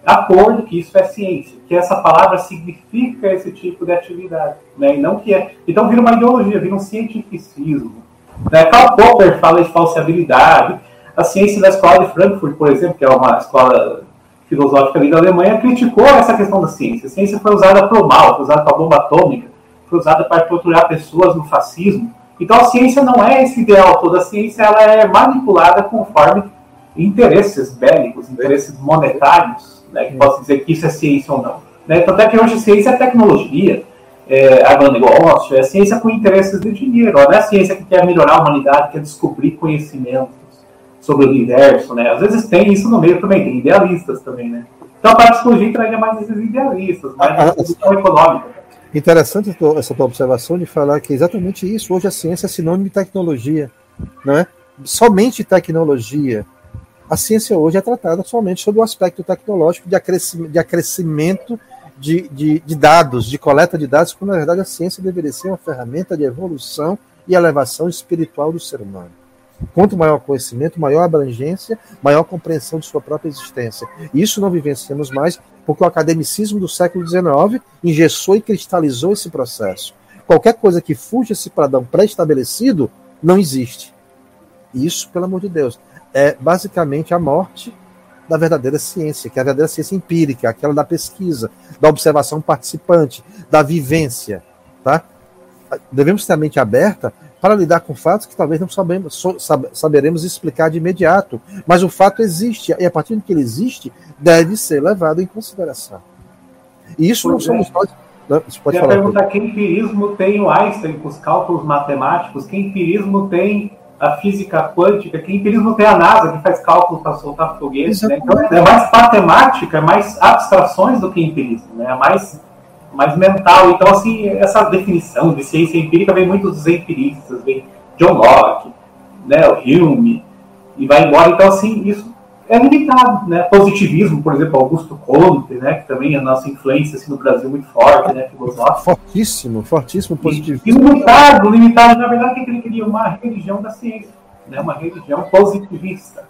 acordo que isso é ciência, que essa palavra significa esse tipo de atividade, né? E não que é. Então vira uma ideologia, vira um cientificismo. Né? Karl Popper fala de falsibilidade. A ciência da escola de Frankfurt, por exemplo, que é uma escola filosófica ali da Alemanha, criticou essa questão da ciência. A ciência foi usada para o mal, foi usada para a bomba atômica, foi usada para torturar pessoas no fascismo. Então a ciência não é esse ideal todo, a ciência ela é manipulada conforme interesses bélicos, interesses monetários, né, que posso dizer que isso é ciência ou não. Né? Tanto é que hoje ciência é tecnologia, é agronegócio, é ciência com interesses de dinheiro, não é a ciência que quer melhorar a humanidade, quer descobrir conhecimentos sobre o universo, né? Às vezes tem isso no meio também, tem idealistas também, né? Então a parapsicologia traria mais esses idealistas, mais a discussão econômica. Interessante essa tua observação de falar que exatamente isso. Hoje a ciência é sinônimo de tecnologia, não é? Somente tecnologia. A ciência hoje é tratada somente sobre o aspecto tecnológico de acrescimento, de acrescimento de, de, de, dados, de coleta de dados, quando na verdade a ciência deveria ser uma ferramenta de evolução e elevação espiritual do ser humano. Quanto maior conhecimento, maior abrangência, maior compreensão de sua própria existência. Isso não vivenciamos mais porque o academicismo do século XIX engessou e cristalizou esse processo. Qualquer coisa que fuja esse padrão pré-estabelecido não existe. Isso, pelo amor de Deus, é basicamente a morte da verdadeira ciência, que é a verdadeira ciência empírica, aquela da pesquisa, da observação participante, da vivência. Tá? Devemos ter a mente aberta para lidar com fatos que talvez não sabemos, saberemos explicar de imediato. Mas o fato existe, e a partir do que ele existe, deve ser levado em consideração. E isso pois não é. somos nós. Não, você pode falar, perguntar que empirismo tem o Einstein com os cálculos matemáticos, que empirismo tem a física quântica, que empirismo tem a NASA, que faz cálculos para soltar foguetes. Né? Então é mais matemática, é mais abstrações do que empirismo, né? é mais mais mental. Então, assim, essa definição de ciência empírica vem muito dos empiristas, vem John Locke, né, o Hume, e vai embora. Então, assim, isso é limitado, né? Positivismo, por exemplo, Augusto Comte, né, que também é a nossa influência assim, no Brasil muito forte, né, filosófico. Fortíssimo, fortíssimo positivismo. E, limitado, limitado, na verdade, que ele queria uma religião da ciência, né, uma religião positivista.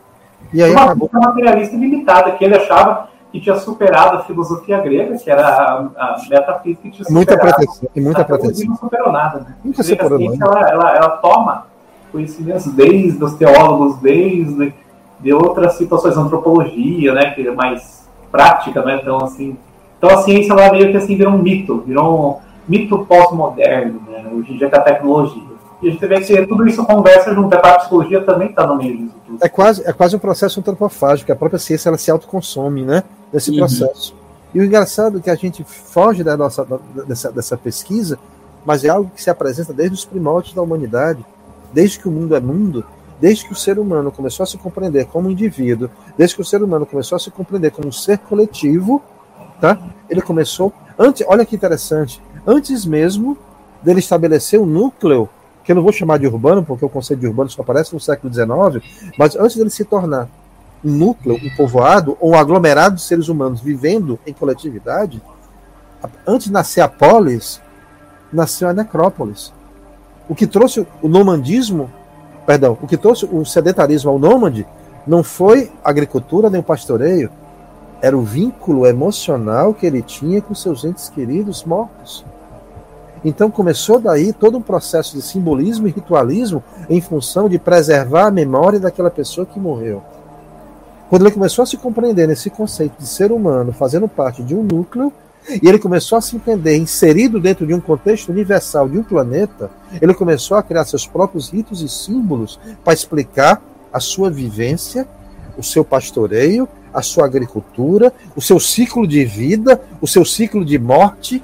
E aí, uma acabou... materialista limitada, que ele achava que tinha superado a filosofia grega, que era a, a metafísica que tinha superado. Muita pretensão. Muita pretensão. não superou nada. Né? Nunca superou nada. Ela, ela, ela toma conhecimentos desde os teólogos, desde de outras situações, antropologia, né, que é mais prática, né, então assim, então a ciência ela meio que assim virou um mito, virou um mito pós-moderno, né, hoje em dia com a tecnologia. E a gente vê que tudo isso conversa junto, a psicologia também está no meio disso tudo. É quase, é quase um processo antropofágico, a própria ciência ela se autoconsome, né? Nesse uhum. processo. E o engraçado é que a gente foge da nossa, dessa, dessa pesquisa, mas é algo que se apresenta desde os primórdios da humanidade, desde que o mundo é mundo, desde que o ser humano começou a se compreender como indivíduo, desde que o ser humano começou a se compreender como um ser coletivo, tá? Ele começou antes, olha que interessante, antes mesmo dele estabelecer o um núcleo, que eu não vou chamar de urbano, porque o conceito de urbano só aparece no século XIX, mas antes dele se tornar um núcleo, um povoado ou um aglomerado de seres humanos vivendo em coletividade, antes de nascer a polis, nasceu a necrópolis. O que trouxe o nomandismo, perdão, o que trouxe o sedentarismo ao nômade não foi agricultura nem o pastoreio, era o vínculo emocional que ele tinha com seus entes queridos mortos. Então começou daí todo um processo de simbolismo e ritualismo em função de preservar a memória daquela pessoa que morreu. Quando ele começou a se compreender nesse conceito de ser humano fazendo parte de um núcleo, e ele começou a se entender inserido dentro de um contexto universal de um planeta, ele começou a criar seus próprios ritos e símbolos para explicar a sua vivência, o seu pastoreio, a sua agricultura, o seu ciclo de vida, o seu ciclo de morte.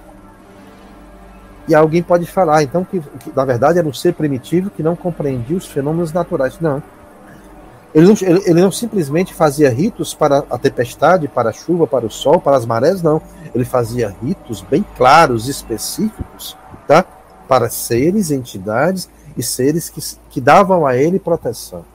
E alguém pode falar, então, que, que na verdade era um ser primitivo que não compreendia os fenômenos naturais. Não. Ele não, ele, não simplesmente fazia ritos para a tempestade, para a chuva, para o sol, para as marés, não. Ele fazia ritos bem claros, específicos, tá? para seres, entidades e seres que, que davam a ele proteção.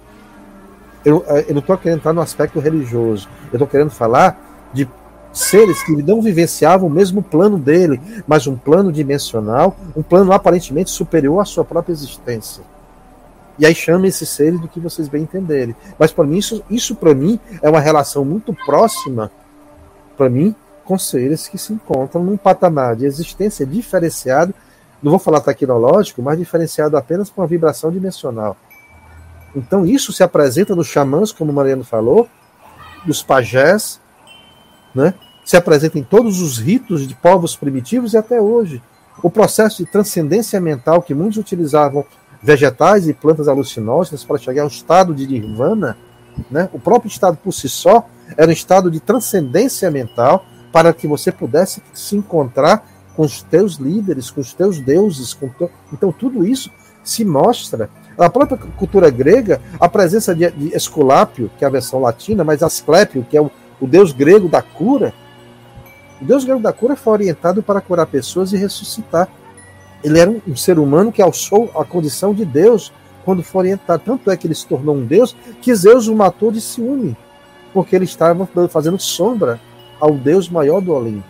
Eu, eh, eu não estou querendo entrar no aspecto religioso, eu estou querendo falar de seres que não vivenciavam o mesmo plano dele, mas um plano dimensional, um plano aparentemente superior à sua própria existência. E aí chama esses seres do que vocês bem entenderem. Mas para mim, isso, isso para mim é uma relação muito próxima, para mim, com seres que se encontram num patamar de existência diferenciado, não vou falar tecnológico, mas diferenciado apenas com uma vibração dimensional. Então isso se apresenta nos xamãs, como o Mariano falou, dos pajés, né? se apresenta em todos os ritos de povos primitivos e até hoje. O processo de transcendência mental que muitos utilizavam vegetais e plantas alucinógenas para chegar ao estado de nirvana, né? o próprio estado por si só era um estado de transcendência mental para que você pudesse se encontrar com os teus líderes, com os teus deuses. Teu... Então, tudo isso se mostra. Na própria cultura grega, a presença de, de Esculápio, que é a versão latina, mas Asclépio, que é o, o deus grego da cura, o deus grego da cura foi orientado para curar pessoas e ressuscitar. Ele era um, ser humano que alçou a condição de Deus quando foi orientado. Tanto é que ele se tornou um Deus que Zeus o matou de ciúme, porque ele estava fazendo sombra ao Deus maior do Olimpo.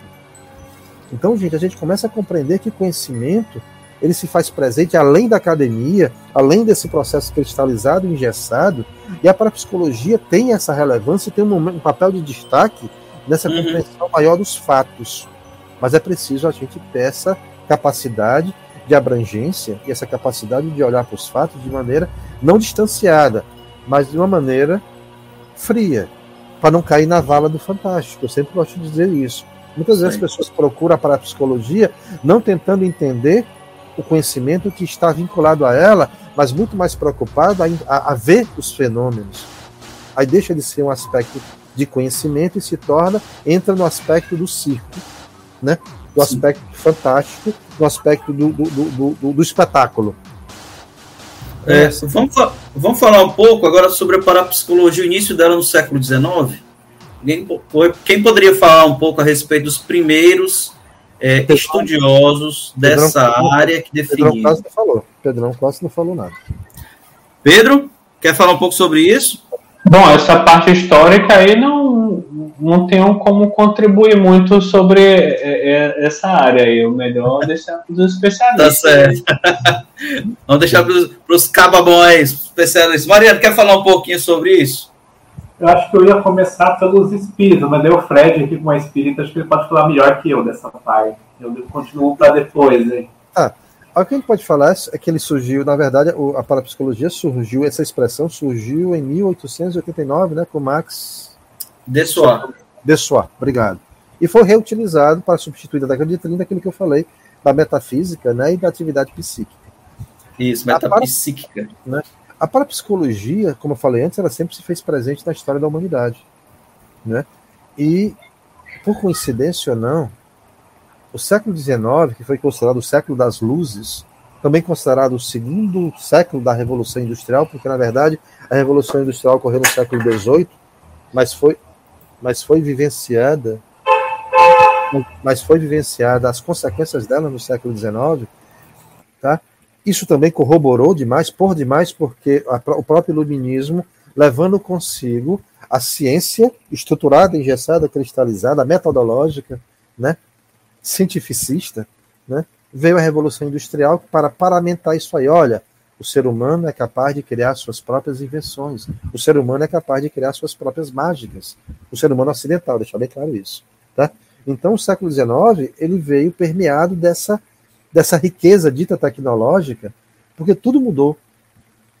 Então, gente, a gente começa a compreender que conhecimento ele se faz presente além da academia, além desse processo cristalizado e engessado, e a parapsicologia tem essa relevância tem um, papel de destaque nessa uhum. compreensão maior dos fatos. Mas é preciso a gente ter essa capacidade de abrangência e essa capacidade de olhar para os fatos de maneira não distanciada, mas de uma maneira fria, para não cair na vala do fantástico. Eu sempre gosto de dizer isso. Muitas Sim. vezes as pessoas procuram a parapsicologia não tentando entender o conhecimento que está vinculado a ela, mas muito mais preocupado a, a, a ver os fenômenos. Aí deixa de ser um aspecto de conhecimento e se torna, entra no aspecto do circo, né? Do aspecto Sim. fantástico, do aspecto do, do, do, do, do espetáculo. É, vamos, vamos falar um pouco agora sobre a parapsicologia, o início dela no século XIX. Quem, quem poderia falar um pouco a respeito dos primeiros é, estudiosos Pedrão, dessa Pedrão, área que definiram. Pedrão quase não falou. Pedrão quase não falou nada. Pedro, quer falar um pouco sobre isso? Bom, essa parte histórica aí não, não tenho como contribuir muito sobre é, é, essa área aí. O melhor é deixar para os especialistas. Tá certo. [LAUGHS] Vamos deixar para os cababões especialistas. Mariana, quer falar um pouquinho sobre isso? Eu acho que eu ia começar pelos espíritos, mas o Fred aqui com a espírita, acho que ele pode falar melhor que eu dessa parte. Eu continuo para depois, hein? Ah, o que a gente pode falar é que ele surgiu, na verdade, a parapsicologia surgiu, essa expressão surgiu em 1889, né, com Max Dessoir. Dessoir, obrigado. E foi reutilizado para substituir na década de 30 aquilo que eu falei da metafísica né, e da atividade psíquica. Isso, metapsíquica. Né, a parapsicologia, como eu falei antes, ela sempre se fez presente na história da humanidade. Né? E, por coincidência ou não, o século XIX, que foi considerado o século das luzes, também considerado o segundo século da Revolução Industrial, porque, na verdade, a Revolução Industrial ocorreu no século XVIII, mas foi, mas foi vivenciada mas foi vivenciada as consequências dela no século XIX, tá? Isso também corroborou demais, por demais, porque a, o próprio iluminismo, levando consigo a ciência estruturada, engessada, cristalizada, metodológica, né, cientificista, né, veio a Revolução Industrial para paramentar isso aí. Olha, o ser humano é capaz de criar suas próprias invenções. O ser humano é capaz de criar suas próprias mágicas. O ser humano ocidental, deixar bem claro isso. Tá? Então, o século XIX ele veio permeado dessa dessa riqueza dita tecnológica, porque tudo mudou.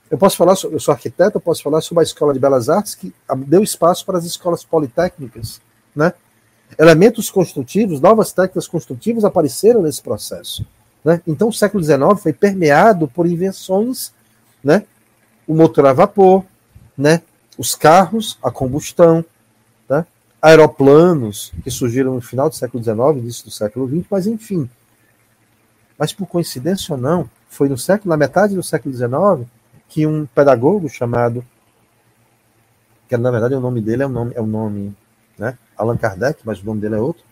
Eu posso falar, eu sou arquiteto, eu posso falar sobre a Escola de Belas Artes, que deu espaço para as escolas politécnicas, né? Elementos construtivos, novas técnicas construtivas apareceram nesse processo. Né? Então, o século XIX foi permeado por invenções, né? o motor a vapor, né? os carros, a combustão, né? aeroplanos, que surgiram no final do século XIX, início do século XX, mas enfim, mas por coincidência ou não, foi no século, na metade do século XIX, que um pedagogo chamado, que na verdade o nome dele é o nome, é o nome né, Allan Kardec, mas o nome dele é outro,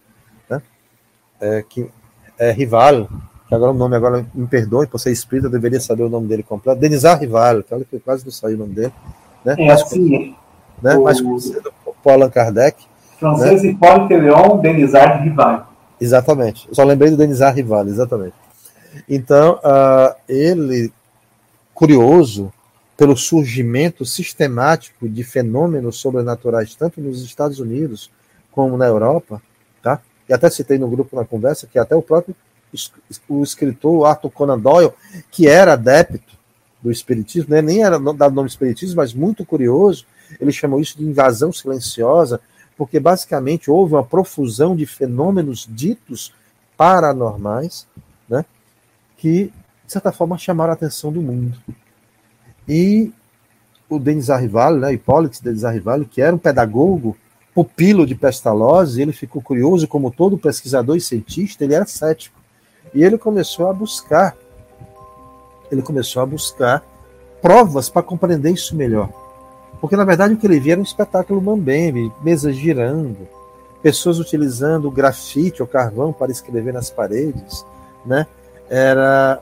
né, é, que é Rival, que agora o nome agora me perdoe por ser espírita, eu deveria saber o nome dele completo, Denisar Rival, que olha que quase não saiu o nome dele, né, é mais, assim, né, o... mais conhecido por Allan Kardec. Francês né? Hipólito Leon Denisar Rival. Exatamente, eu só lembrei do Denisar Rival, exatamente. Então, uh, ele, curioso pelo surgimento sistemático de fenômenos sobrenaturais, tanto nos Estados Unidos como na Europa, tá? e até citei no grupo na conversa que até o próprio o escritor Arthur Conan Doyle, que era adepto do espiritismo, né? nem era dado nome espiritismo, mas muito curioso, ele chamou isso de invasão silenciosa, porque basicamente houve uma profusão de fenômenos ditos paranormais, né? que, de certa forma, chamaram a atenção do mundo. E o Denis Arrival, né, Hipólito Denis Arrival, que era um pedagogo, pupilo de Pestalozzi, ele ficou curioso, como todo pesquisador e cientista, ele era cético. E ele começou a buscar, ele começou a buscar provas para compreender isso melhor. Porque, na verdade, o que ele via era um espetáculo mambembe, mesas girando, pessoas utilizando grafite ou carvão para escrever nas paredes, né? era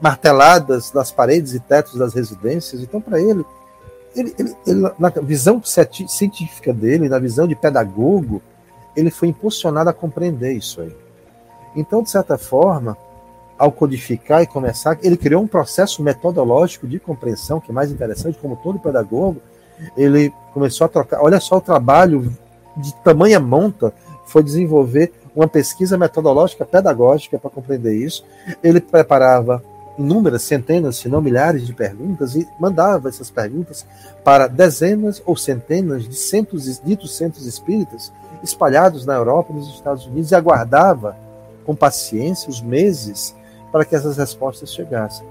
marteladas nas paredes e tetos das residências. Então, para ele, ele, ele, ele, na visão científica dele, na visão de pedagogo, ele foi impulsionado a compreender isso aí. Então, de certa forma, ao codificar e começar, ele criou um processo metodológico de compreensão, que é mais interessante, como todo pedagogo, ele começou a trocar. Olha só o trabalho de tamanha monta foi desenvolver uma pesquisa metodológica pedagógica para compreender isso. Ele preparava inúmeras, centenas, se não milhares de perguntas e mandava essas perguntas para dezenas ou centenas de centros, ditos centros espíritas espalhados na Europa e nos Estados Unidos e aguardava com paciência os meses para que essas respostas chegassem.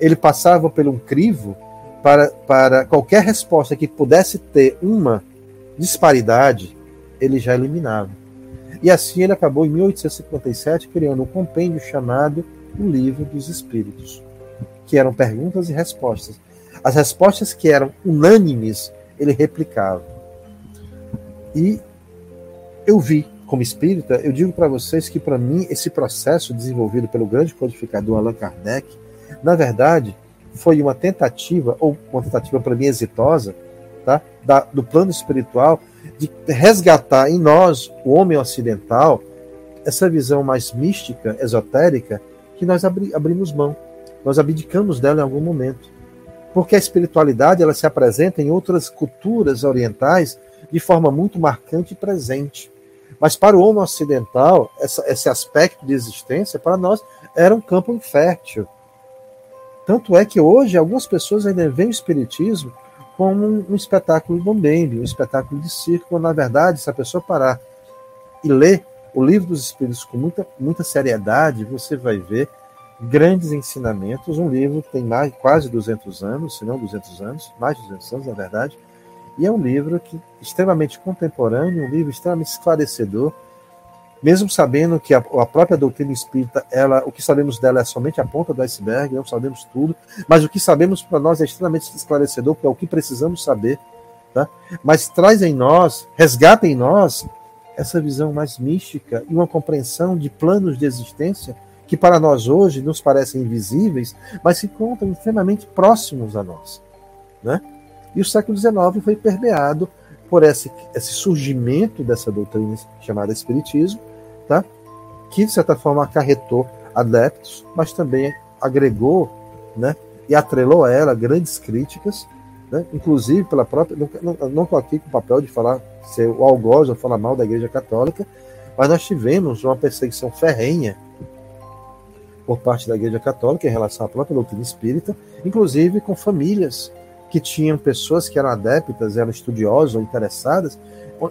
Ele passava por um crivo para, para qualquer resposta que pudesse ter uma disparidade, ele já eliminava. E assim ele acabou em 1857 criando um compêndio chamado O Livro dos Espíritos, que eram perguntas e respostas. As respostas que eram unânimes, ele replicava. E eu vi, como espírita, eu digo para vocês que, para mim, esse processo desenvolvido pelo grande codificador Allan Kardec, na verdade, foi uma tentativa, ou uma tentativa para mim exitosa, tá? Da, do plano espiritual, de resgatar em nós, o homem ocidental, essa visão mais mística, esotérica, que nós abri, abrimos mão. Nós abdicamos dela em algum momento. Porque a espiritualidade ela se apresenta em outras culturas orientais de forma muito marcante e presente. Mas para o homem ocidental, essa, esse aspecto de existência, para nós, era um campo infértil. Tanto é que hoje algumas pessoas ainda veem o Espiritismo como um, um espetáculo de bombembe, um espetáculo de circo, quando, na verdade, se a pessoa parar e ler o livro dos Espíritos com muita, muita seriedade, você vai ver grandes ensinamentos. Um livro que tem mais, quase 200 anos, se não 200 anos, mais de 200 anos, na verdade, e é um livro que extremamente contemporâneo, um livro extremamente esclarecedor, mesmo sabendo que a, a, própria doutrina espírita, ela, o que sabemos dela é somente a ponta do iceberg, não sabemos tudo, mas o que sabemos para nós é extremamente esclarecedor, porque é o que precisamos saber, tá? Mas traz em nós, resgata em nós essa visão mais mística e uma compreensão de planos de existência que para nós hoje nos parecem invisíveis, mas se encontram extremamente próximos a nós, né? E o século XIX foi permeado por esse, esse surgimento dessa doutrina chamada Espiritismo, tá? que de certa forma acarretou adeptos, mas também agregou né, e atrelou a ela grandes críticas, né, inclusive pela própria. Não estou aqui com o papel de falar, ser o algoz ou falar mal da Igreja Católica, mas nós tivemos uma perseguição ferrenha por parte da Igreja Católica em relação à própria doutrina espírita, inclusive com famílias que tinham pessoas que eram adeptas, eram estudiosas ou interessadas,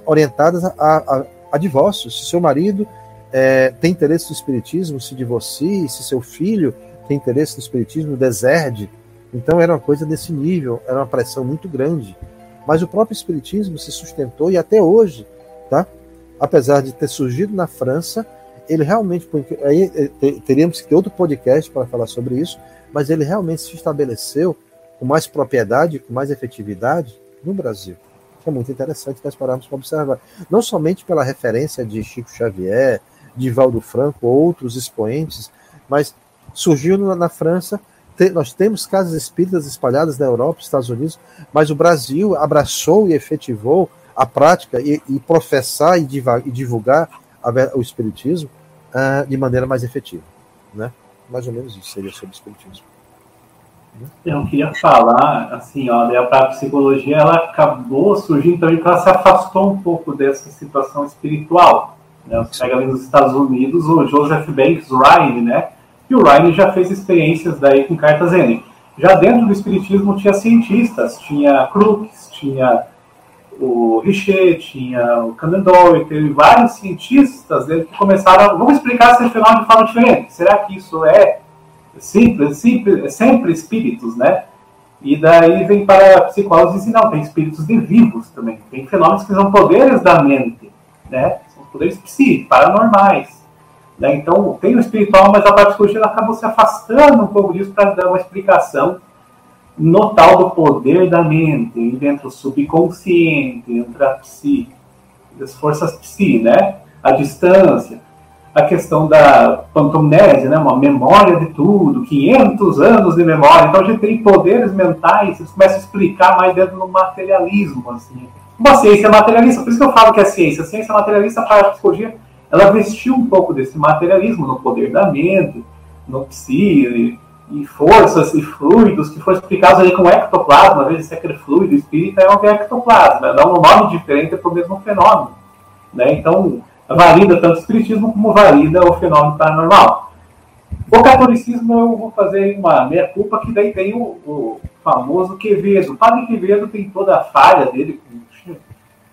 orientadas a, a, a. Se seu marido é, tem interesse no espiritismo, se divorcie, se seu filho tem interesse no espiritismo, deserde. Então era uma coisa desse nível, era uma pressão muito grande. Mas o próprio espiritismo se sustentou e até hoje, tá? Apesar de ter surgido na França, ele realmente, aí é, teríamos que ter outro podcast para falar sobre isso, mas ele realmente se estabeleceu com mais propriedade, com mais efetividade no Brasil. é muito interessante nós pararmos para observar. Não somente pela referência de Chico Xavier, de Valdo Franco, outros expoentes, mas surgiu na França, nós temos casas espíritas espalhadas na Europa, Estados Unidos, mas o Brasil abraçou e efetivou a prática e, e professar e, e divulgar a, o espiritismo uh, de maneira mais efetiva, né? Mais ou menos isso seria sobre o espiritismo. Eu queria falar, assim, ó, a parapsicologia ela acabou surgindo também porque ela se afastou um pouco dessa situação espiritual. Né? Você pega ali nos Estados Unidos o Joseph Banks Ryan, né? E o Ryan já fez experiências daí com cartas N. Já dentro do espiritismo tinha cientistas, tinha Crookes, tinha o Richer, tinha o Canendor, teve vários cientistas dele que começaram vamos explicar esse fenômeno de forma diferente. Será que isso é simples, simples, sempre espíritos, né? E daí vem para a psicólogos e diz, não, tem espíritos de vivos também, tem fenômenos que são poderes da mente, né? São poderes psi, paranormais. Né? Então, tem o espiritual, mas a psicologia acabou se afastando um pouco disso para dar uma explicação no tal do poder da mente, entre o subconsciente, entre a psi, as forças psi, né? A distância a questão da pantomnese, né, uma memória de tudo, 500 anos de memória. Então a gente tem poderes mentais, isso começa a explicar mais dentro do materialismo, assim. Uma ciência materialista, por isso que eu falo que é ciência. A ciência materialista para a psicologia, ela vestiu um pouco desse materialismo no poder da mente, no psi, e forças e fluidos que foram explicados ali com ectoplasma, às vezes aquele fluido espírita é um ectoplasma, dá um nome diferente para o mesmo fenômeno. Né? Então, valida tanto o espiritismo como valida o fenômeno paranormal. O catolicismo eu vou fazer uma meia culpa que daí tem o, o famoso Quevedo. O padre Quevedo tem toda a falha dele,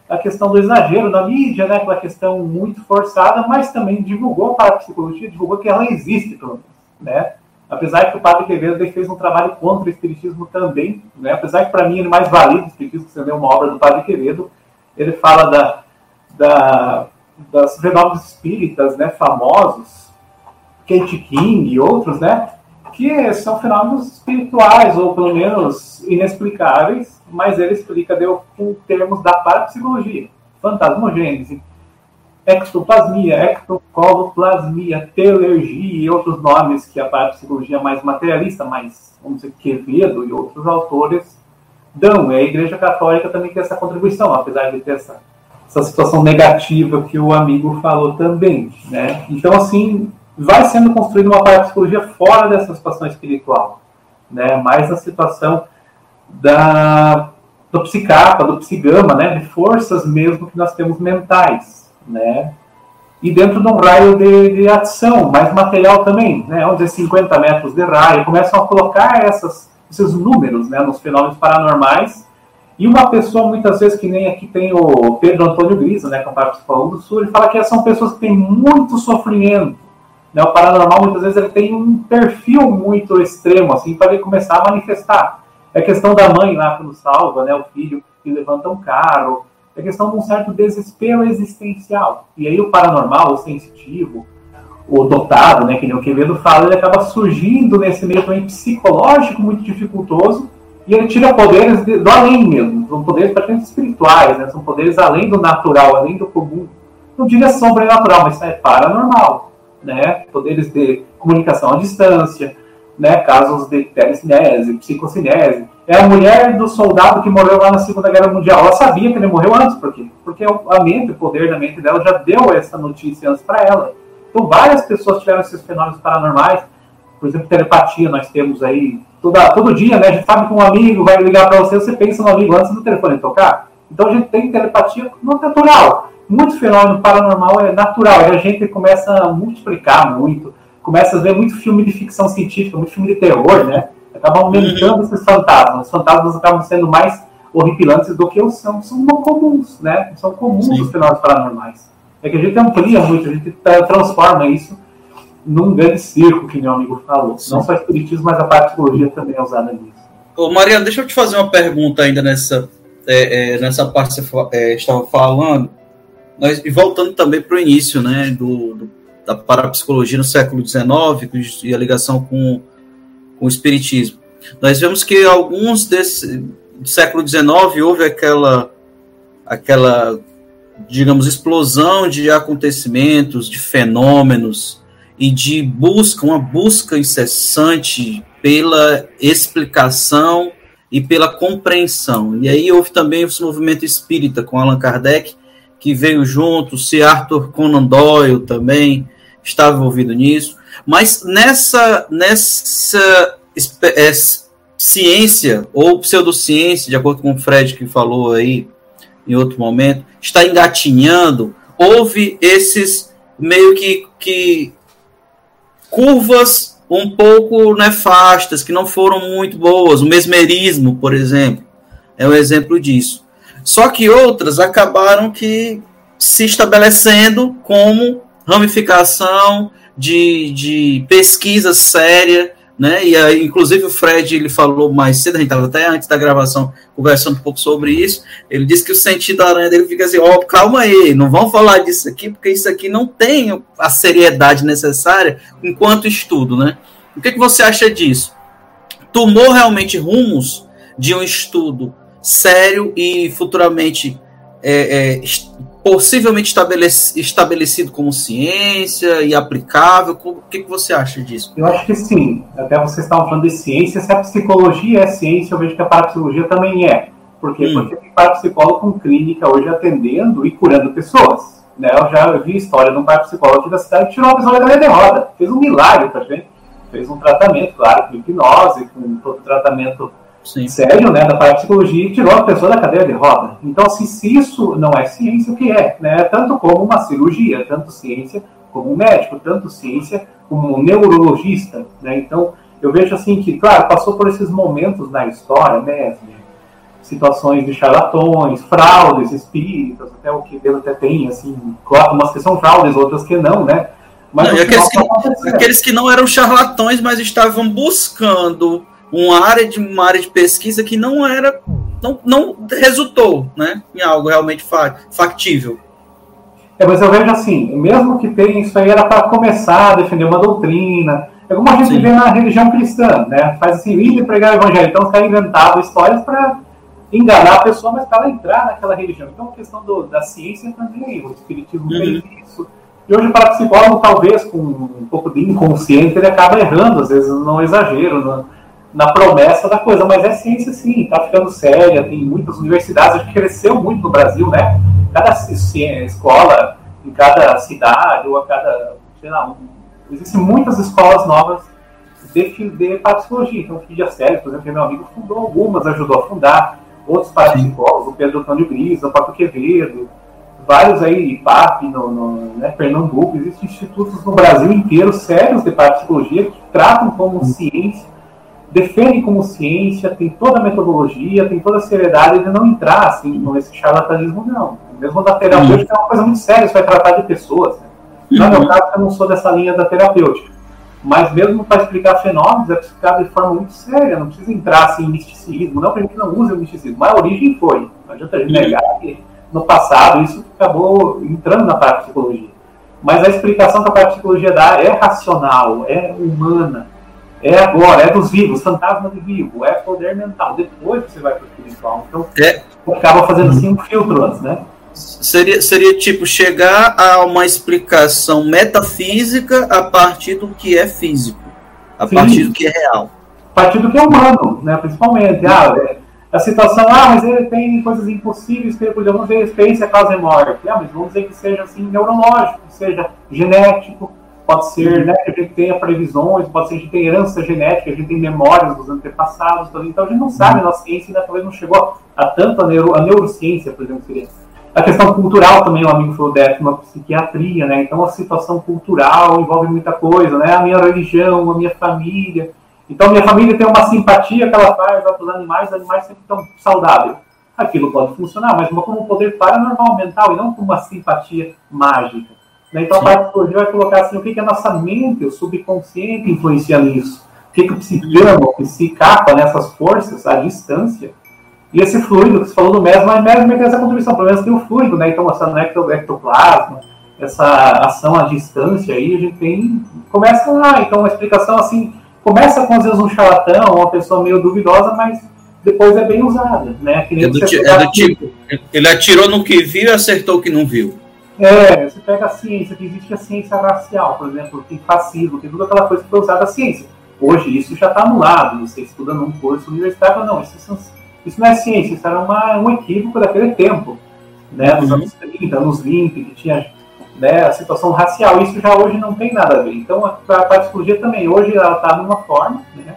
a questão do exagero na mídia, né, aquela questão muito forçada, mas também divulgou para a psicologia, divulgou que ela existe, pelo menos, né? Apesar que o Padre Quevedo fez um trabalho contra o Espiritismo também, né? apesar que para mim ele mais valida o Espiritismo, você uma obra do Padre Quevedo, ele fala da, da, das fenômenos espíritas né, famosos, Kate King e outros, né? que são fenômenos espirituais, ou pelo menos inexplicáveis, mas ele explica deu, com termos da parapsicologia, fantasmogênese, ectoplasmia, ectocoloplasmia, telergia e outros nomes que a parapsicologia mais materialista, mais, vamos dizer, Quevedo e outros autores dão. E a Igreja Católica também tem essa contribuição, apesar de ter essa, essa situação negativa que o amigo falou também. Né? Então, assim, vai sendo construída uma parapsicologia fora dessa situação espiritual, né? mais na situação da, do psicapa, do psigama, né? de forças mesmo que nós temos mentais né? E dentro de um raio de, de ação, mais material também, né? Onde é 50 metros de raio, começam a colocar essas, esses números, né? Nos fenômenos paranormais. E uma pessoa, muitas vezes, que nem aqui tem o Pedro Antônio Grisa, né? Que é um participante do Sul, ele fala que são pessoas que têm muito sofrimento. Né? O paranormal, muitas vezes, ele tem um perfil muito extremo, assim, para ele começar a manifestar. É questão da mãe lá quando salva, né? O filho que levanta um carro, é questão de um certo desespero existencial. E aí o paranormal, o sensitivo, o dotado, né, que nem o Quevedo fala, ele acaba surgindo nesse meio também psicológico muito dificultoso e ele tira poderes de, do além mesmo, são poderes praticamente espirituais, né, são poderes além do natural, além do comum. Não diria sobrenatural, mas é paranormal, né, poderes de comunicação à distância, né, casos de telecinese, psicocinese, é a mulher do soldado que morreu lá na Segunda Guerra Mundial. Ela sabia que ele morreu antes, por quê? Porque a mente, o poder da mente dela já deu essa notícia antes para ela. Então, várias pessoas tiveram esses fenômenos paranormais. Por exemplo, telepatia, nós temos aí toda, todo dia, né? A gente sabe que um amigo vai ligar para você, você pensa no amigo antes do telefone tocar. Então, a gente tem telepatia natural. Muito fenômeno paranormal é natural. E a gente começa a multiplicar muito. Começa a ver muito filme de ficção científica, muito filme de terror, né? acabam aumentando uhum. esses fantasmas. Os fantasmas acabam sendo mais horripilantes do que os são, são comuns, né? São comuns Sim. os fenômenos paranormais. É que a gente amplia muito, a gente transforma isso num grande circo, que meu amigo falou. Sim. Não só espiritismo, mas a psicologia também é usada nisso. Ô, Mariana, deixa eu te fazer uma pergunta ainda nessa, é, é, nessa parte que você é, estava falando. Nós, e voltando também para o início né, do, do, da parapsicologia no século XIX e a ligação com com o Espiritismo. Nós vemos que alguns desse do século XIX houve aquela, aquela, digamos, explosão de acontecimentos, de fenômenos e de busca, uma busca incessante pela explicação e pela compreensão. E aí houve também esse movimento espírita com Allan Kardec, que veio junto, se Arthur Conan Doyle também estava envolvido nisso. Mas nessa, nessa é, ciência ou pseudociência, de acordo com o Fred que falou aí em outro momento, está engatinhando, houve esses meio que, que curvas um pouco nefastas, que não foram muito boas. O mesmerismo, por exemplo, é um exemplo disso. Só que outras acabaram que se estabelecendo como ramificação de, de pesquisa séria, né? E aí, inclusive o Fred ele falou mais cedo, a gente estava até antes da gravação conversando um pouco sobre isso. Ele disse que o sentido da aranha dele fica assim: ó, oh, calma aí, não vamos falar disso aqui, porque isso aqui não tem a seriedade necessária enquanto estudo, né? O que, que você acha disso? Tomou realmente rumos de um estudo sério e futuramente é, é, possivelmente estabelecido como ciência e aplicável? O que, que você acha disso? Eu acho que sim. Até vocês estavam falando de ciência. Se a psicologia é ciência, eu vejo que a parapsicologia também é. Por quê? Hum. Porque tem parapsicólogo com clínica hoje atendendo e curando pessoas. Né? Eu já vi história de um parapsicólogo aqui da cidade que tirou uma pessoa da cadeira de roda. Fez um milagre pra gente. Fez um tratamento, claro, com hipnose, com todo tratamento Sim. sério né, da parapsicologia e tirou a pessoa da cadeira de roda. Então, assim, se isso não é ciência, o que é? Né? Tanto como uma cirurgia, tanto ciência como um médico, tanto ciência como um neurologista. Né? Então, eu vejo assim que, claro, passou por esses momentos na história, né? situações de charlatões, fraudes espíritas, até o que Deus até tem, assim, umas que são fraudes, outras que não, né? Mas não, aqueles, que, aqueles que não eram charlatões, mas estavam buscando uma área de uma área de pesquisa que não era não, não resultou né, em algo realmente factível. É, mas eu vejo assim, mesmo que tenha isso aí era para começar a defender uma doutrina, é como a gente Sim. vê na religião cristã, né? Faz assim, ir pregar o evangelho, então os caras inventavam histórias para enganar a pessoa, mas para entrar naquela religião. Então a questão do, da ciência também, o espiritismo uhum. fez isso. E hoje para psicólogo, talvez com um pouco de inconsciente, ele acaba errando, às vezes não exagero, não na promessa da coisa, mas é ciência sim, está ficando séria, tem muitas universidades, acho que cresceu muito no Brasil, né? Cada escola, em cada cidade, ou a cada, sei lá, um, existem muitas escolas novas de, de parapsicologia. Então, o Fidia Sério, por exemplo, meu amigo fundou algumas, ajudou a fundar, outros parapsicólogos, o Pedro Antônio Gris, o Pato Quevedo, vários aí, IPAP, no, no né, Pernambuco, existem institutos no Brasil inteiro sérios de parapsicologia que tratam como ciência defende como ciência, tem toda a metodologia, tem toda a seriedade de não entrar assim, nesse charlatanismo, não. Mesmo da terapêutica uhum. é uma coisa muito séria, você vai tratar de pessoas. Né? No uhum. meu caso, eu não sou dessa linha da terapêutica. Mas mesmo para explicar fenômenos, é explicar de forma muito séria, não precisa entrar assim, em misticismo. Não que a gente não use o misticismo, mas a origem foi. Não adianta a gente negar que no passado isso acabou entrando na parte de psicologia. Mas a explicação que a parte de psicologia dá é racional, é humana é agora, é dos vivos, fantasma de vivo, é poder mental. Depois você vai para o espiritual. Então, é. acaba fazendo assim um filtro antes, né? Seria, seria tipo chegar a uma explicação metafísica a partir do que é físico, a Sim. partir do que é real. A partir do que é humano, né? principalmente. Ah, é, a situação, ah, mas ele tem coisas impossíveis vamos dizer, experiência causa e morte. Ah, mas vamos dizer que seja assim, neurológico, que seja genético, pode ser né, que a gente tenha previsões, pode ser que a gente tenha herança genética, a gente tem memórias dos antepassados, então a gente não sabe, a nossa ciência ainda talvez não chegou a tanto a, neuro, a neurociência, por exemplo, seria. A questão cultural também, o um amigo falou deve uma psiquiatria, né? Então a situação cultural envolve muita coisa, né? A minha religião, a minha família. Então a minha família tem uma simpatia que ela faz para os animais, os animais sempre estão saudáveis. Aquilo pode funcionar, mas como um poder paranormal mental e não como uma simpatia mágica. Né? Então, a psicologia vai colocar assim, o que, que a nossa mente, o subconsciente influencia nisso? O que, que o psicama, o psicapa, nessas né, forças, à distância, e esse fluido que você falou do mesmo, é mesmo essa contribuição, pelo menos tem o fluido, né? Então, essa ectoplasma, essa ação à distância aí, a gente tem. Começa lá, então, uma explicação assim, começa com às vezes um charlatão, uma pessoa meio duvidosa, mas depois é bem usada, né? é, do, é do tipo, ele atirou no que viu e acertou o que não viu. É, você pega a ciência, que existe a ciência racial, por exemplo, tem fascismo, tem toda aquela coisa que foi usada a ciência. Hoje isso já está anulado, você estuda num curso universitário, não, isso, isso não é ciência, isso era uma, um equívoco daquele tempo, né, nos uhum. anos 30, anos 20, que tinha né, a situação racial, isso já hoje não tem nada a ver. Então a, a psicologia também, hoje ela está numa forma, né,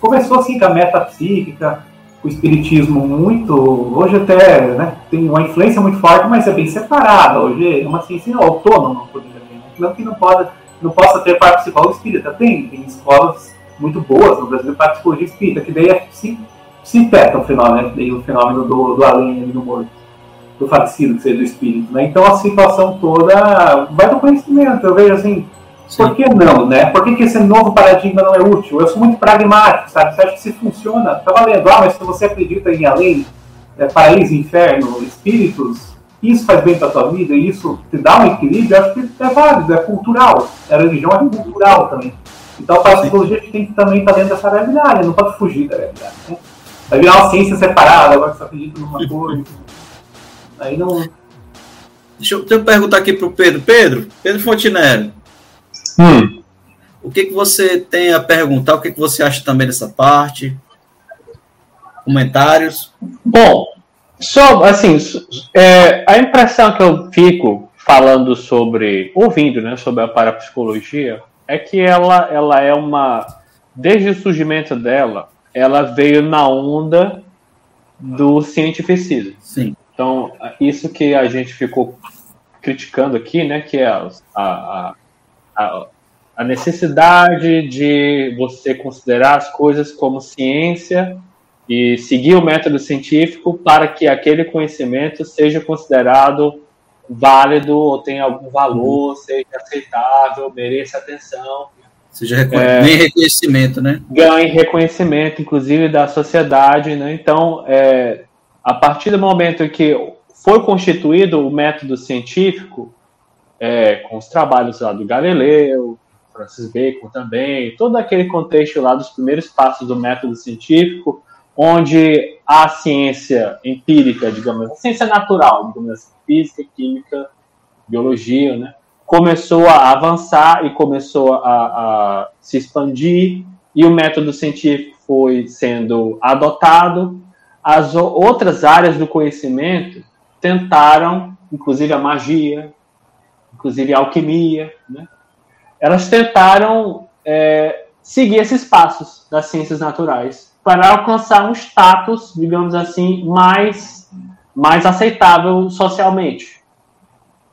começou assim com a metapsíquica, o espiritismo muito, hoje até né, tem uma influência muito forte, mas é bem separada. Hoje é uma ciência autônoma, poderia dizer. Não que não, pode, não possa ter parte psicólogo espírita. Tem, tem escolas muito boas no Brasil para psicologia espírita, que daí é, se, se teta o fenômeno, né? o fenômeno do, do além do morto, do falecido, que seja do espírito. Né? Então a situação toda vai do conhecimento. Eu vejo assim, Sim. Por que não, né? Por que, que esse novo paradigma não é útil? Eu sou muito pragmático, sabe? Você acha que se funciona, tá valendo. Ah, mas se você acredita em além, é, paraíso, inferno, espíritos, isso faz bem para a tua vida, isso te dá um equilíbrio, acho que é válido, é cultural. A religião é cultural também. Então a psicologia tem que também estar tá dentro dessa realidade, não pode fugir da realidade. Né? Vai virar uma ciência separada, agora que você acredita numa coisa. Aí não. Deixa eu, deixa eu perguntar aqui para o Pedro. Pedro, Pedro Fontinelli. Hum. O que, que você tem a perguntar? O que, que você acha também dessa parte? Comentários? Bom, só assim, é, a impressão que eu fico falando sobre, ouvindo, né, sobre a parapsicologia, é que ela, ela é uma, desde o surgimento dela, ela veio na onda do cientificismo. Sim. Então, isso que a gente ficou criticando aqui, né, que é a, a, a, a necessidade de você considerar as coisas como ciência e seguir o método científico para que aquele conhecimento seja considerado válido ou tenha algum valor, seja aceitável, mereça atenção. Seja recon... é, reconhecimento, né? Ganhe reconhecimento, inclusive, da sociedade, né? Então, é, a partir do momento que foi constituído o método científico, é, com os trabalhos lá do Galileu, Francis Bacon também, todo aquele contexto lá dos primeiros passos do método científico, onde a ciência empírica, digamos, a ciência natural, digamos assim, física, química, biologia, né, começou a avançar e começou a, a se expandir, e o método científico foi sendo adotado. As outras áreas do conhecimento tentaram, inclusive a magia, inclusive alquimia, né, elas tentaram é, seguir esses passos das ciências naturais para alcançar um status, digamos assim, mais, mais aceitável socialmente.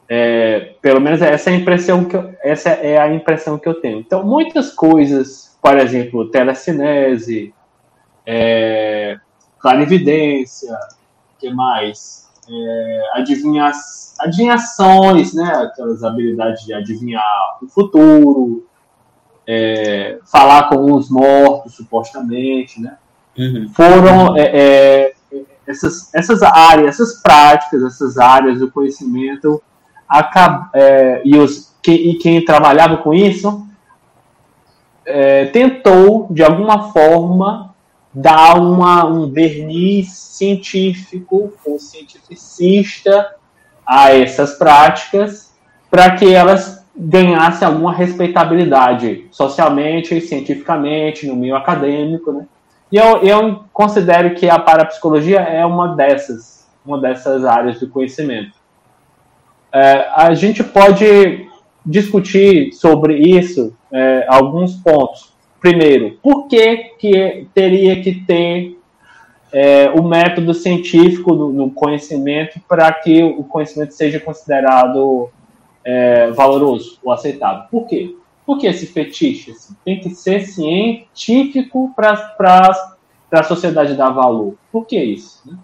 É, pelo menos essa é, a impressão que eu, essa é a impressão que eu tenho. Então, muitas coisas, por exemplo, telecinese, é, clarividência, que mais? É, adivinha, adivinhações, né? Aquelas habilidades de adivinhar o futuro, é, falar com os mortos, supostamente, né? Uhum. Foram é, é, essas, essas áreas, essas práticas, essas áreas do conhecimento, acab, é, e, os, que, e quem trabalhava com isso é, tentou, de alguma forma, dar uma, um verniz científico ou cientificista a essas práticas para que elas ganhasse alguma respeitabilidade socialmente cientificamente no meio acadêmico, né? E eu, eu considero que a parapsicologia é uma dessas, uma dessas áreas do conhecimento. É, a gente pode discutir sobre isso é, alguns pontos. Primeiro, por que, que teria que ter é, o método científico no, conhecimento para que o conhecimento seja considerado é, valoroso ou aceitável. Por quê? Porque esse fetiche assim, tem que ser científico para a sociedade dar valor. Por que isso? Né?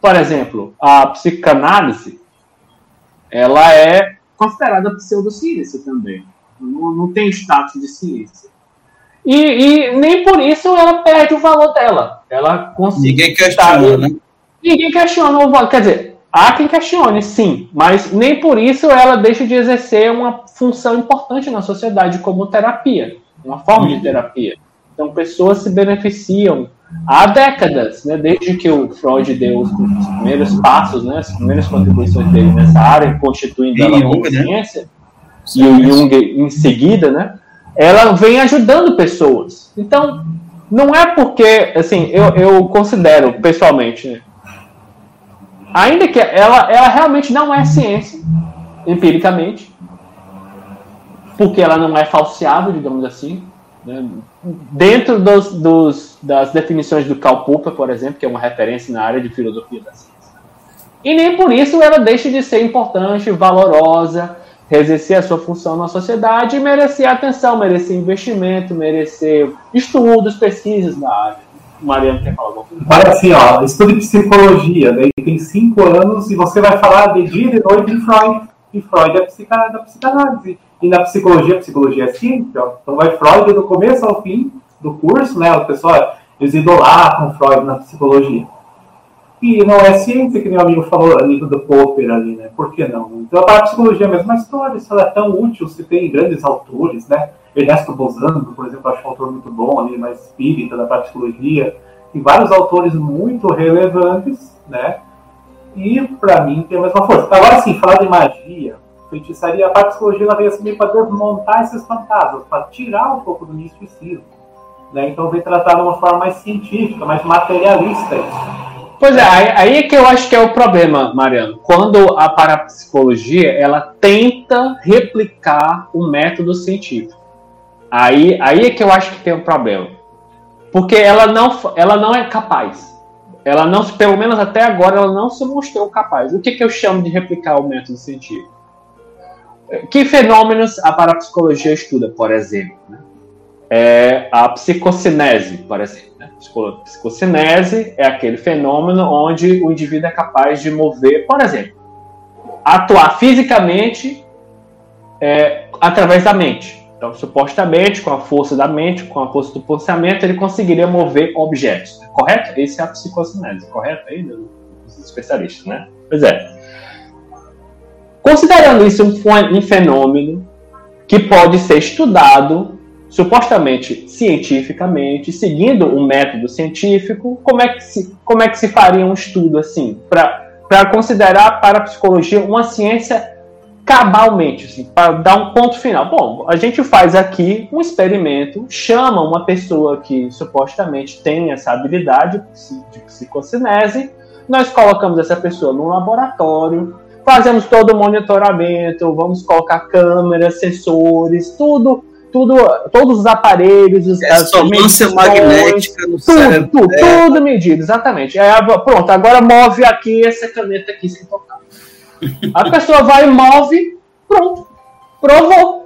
Por exemplo, a psicanálise ela é considerada pseudociência também. Não, não tem status de ciência. E, e, nem por isso ela perde o valor dela. Ela Ninguém questiona, né? Ninguém questiona o valor. Quer dizer, Há quem questione, sim, mas nem por isso ela deixa de exercer uma função importante na sociedade como terapia, uma forma de terapia. Então, pessoas se beneficiam há décadas, né, desde que o Freud deu os primeiros passos, né, as primeiras contribuições dele nessa área, constituindo ela como né? ciência, e o Jung em seguida, né, ela vem ajudando pessoas. Então, não é porque, assim, eu, eu considero pessoalmente, né, ainda que ela, ela realmente não é ciência, empiricamente, porque ela não é falseável, digamos assim. Né? Dentro dos, dos, das definições do Karl Popper, por exemplo, que é uma referência na área de filosofia da ciência. E nem por isso ela deixa de ser importante, valorosa, exercer a sua função na sociedade e merecer atenção, merecer investimento, merecer estudos, pesquisas na área. Mariano quer falar alguma coisa? Fala assim, ó, estude psicologia, daí tem cinco anos e você vai falar de dia e de noite de Freud. E Freud é psica, da psicanálise. E na psicologia, psicologia é ciência, ó. Então vai Freud do começo ao fim do curso, né? O pessoal, eles idolatram Freud na psicologia. E não é ciência, que o amigo falou ali do Popper ali, né? Por que não? Então a psicologia é a mesma história, se ela é tão útil, se tem grandes autores, né? Ernesto Bozano, por exemplo, acho um autor muito bom ali, mais espírita da psicologia. Tem vários autores muito relevantes, né? E para mim tem a mesma força. Agora sim, falar de magia, feitiçaria, a psicologia ela veio assim para desmontar esses fantasmas, para tirar um pouco do misticismo. Né? Então vem tratar de uma forma mais científica, mais materialista. Pois é, aí, aí é que eu acho que é o problema, Mariano. Quando a parapsicologia ela tenta replicar o método científico. Aí, aí é que eu acho que tem um problema. Porque ela não, ela não é capaz. Ela não, pelo menos até agora, ela não se mostrou capaz. O que, que eu chamo de replicar o método científico? Que fenômenos a parapsicologia estuda, por exemplo? Né? É a psicocinese, por exemplo. Né? Psicocinese é aquele fenômeno onde o indivíduo é capaz de mover, por exemplo, atuar fisicamente é, através da mente. Então, supostamente, com a força da mente, com a força do pensamento, ele conseguiria mover objetos. Correto? Esse é a psicocinese, correto? Aí, dos especialistas, né? Pois é. Considerando isso um, fenômeno que pode ser estudado supostamente cientificamente, seguindo um método científico, como é que se, como é que se faria um estudo assim, para considerar para a psicologia uma ciência cabalmente, assim, para dar um ponto final. Bom, a gente faz aqui um experimento, chama uma pessoa que supostamente tem essa habilidade de psicocinese, nós colocamos essa pessoa num laboratório, fazemos todo o monitoramento, vamos colocar câmeras, sensores, tudo, tudo, todos os aparelhos, as ressonância magnética no tudo, cérebro. Tudo, é. tudo medido, exatamente. É, pronto, agora move aqui essa caneta aqui sem tocar. [LAUGHS] A pessoa vai e move, pronto, provou.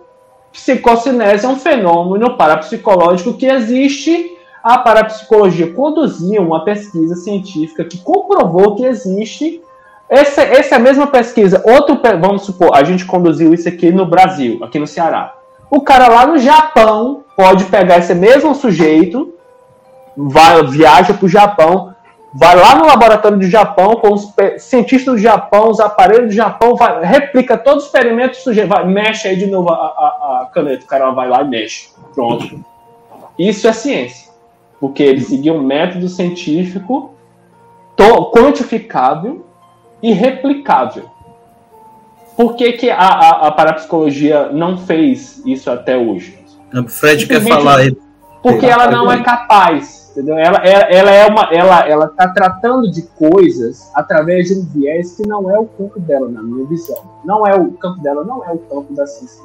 Psicocinese é um fenômeno parapsicológico que existe. A parapsicologia conduziu uma pesquisa científica que comprovou que existe essa, essa é a mesma pesquisa. Outro, vamos supor, a gente conduziu isso aqui no Brasil, aqui no Ceará. O cara lá no Japão pode pegar esse mesmo sujeito, vai, viaja para o Japão, vai lá no laboratório do Japão com os cientistas do Japão, os aparelhos do Japão, vai, replica todo o experimento, o sujeito vai, mexe aí de novo a, a, a caneta, o cara vai lá e mexe. Pronto. Isso é ciência. Porque ele seguiu um método científico quantificável irreplicável. Por que, que a, a, a parapsicologia não fez isso até hoje? O Fred quer falar aí. Porque ela não é capaz, entendeu? Ela, ela, ela é uma, ela, ela está tratando de coisas através de um viés que não é o campo dela, na minha visão. Não é o campo dela, não é o campo da ciência.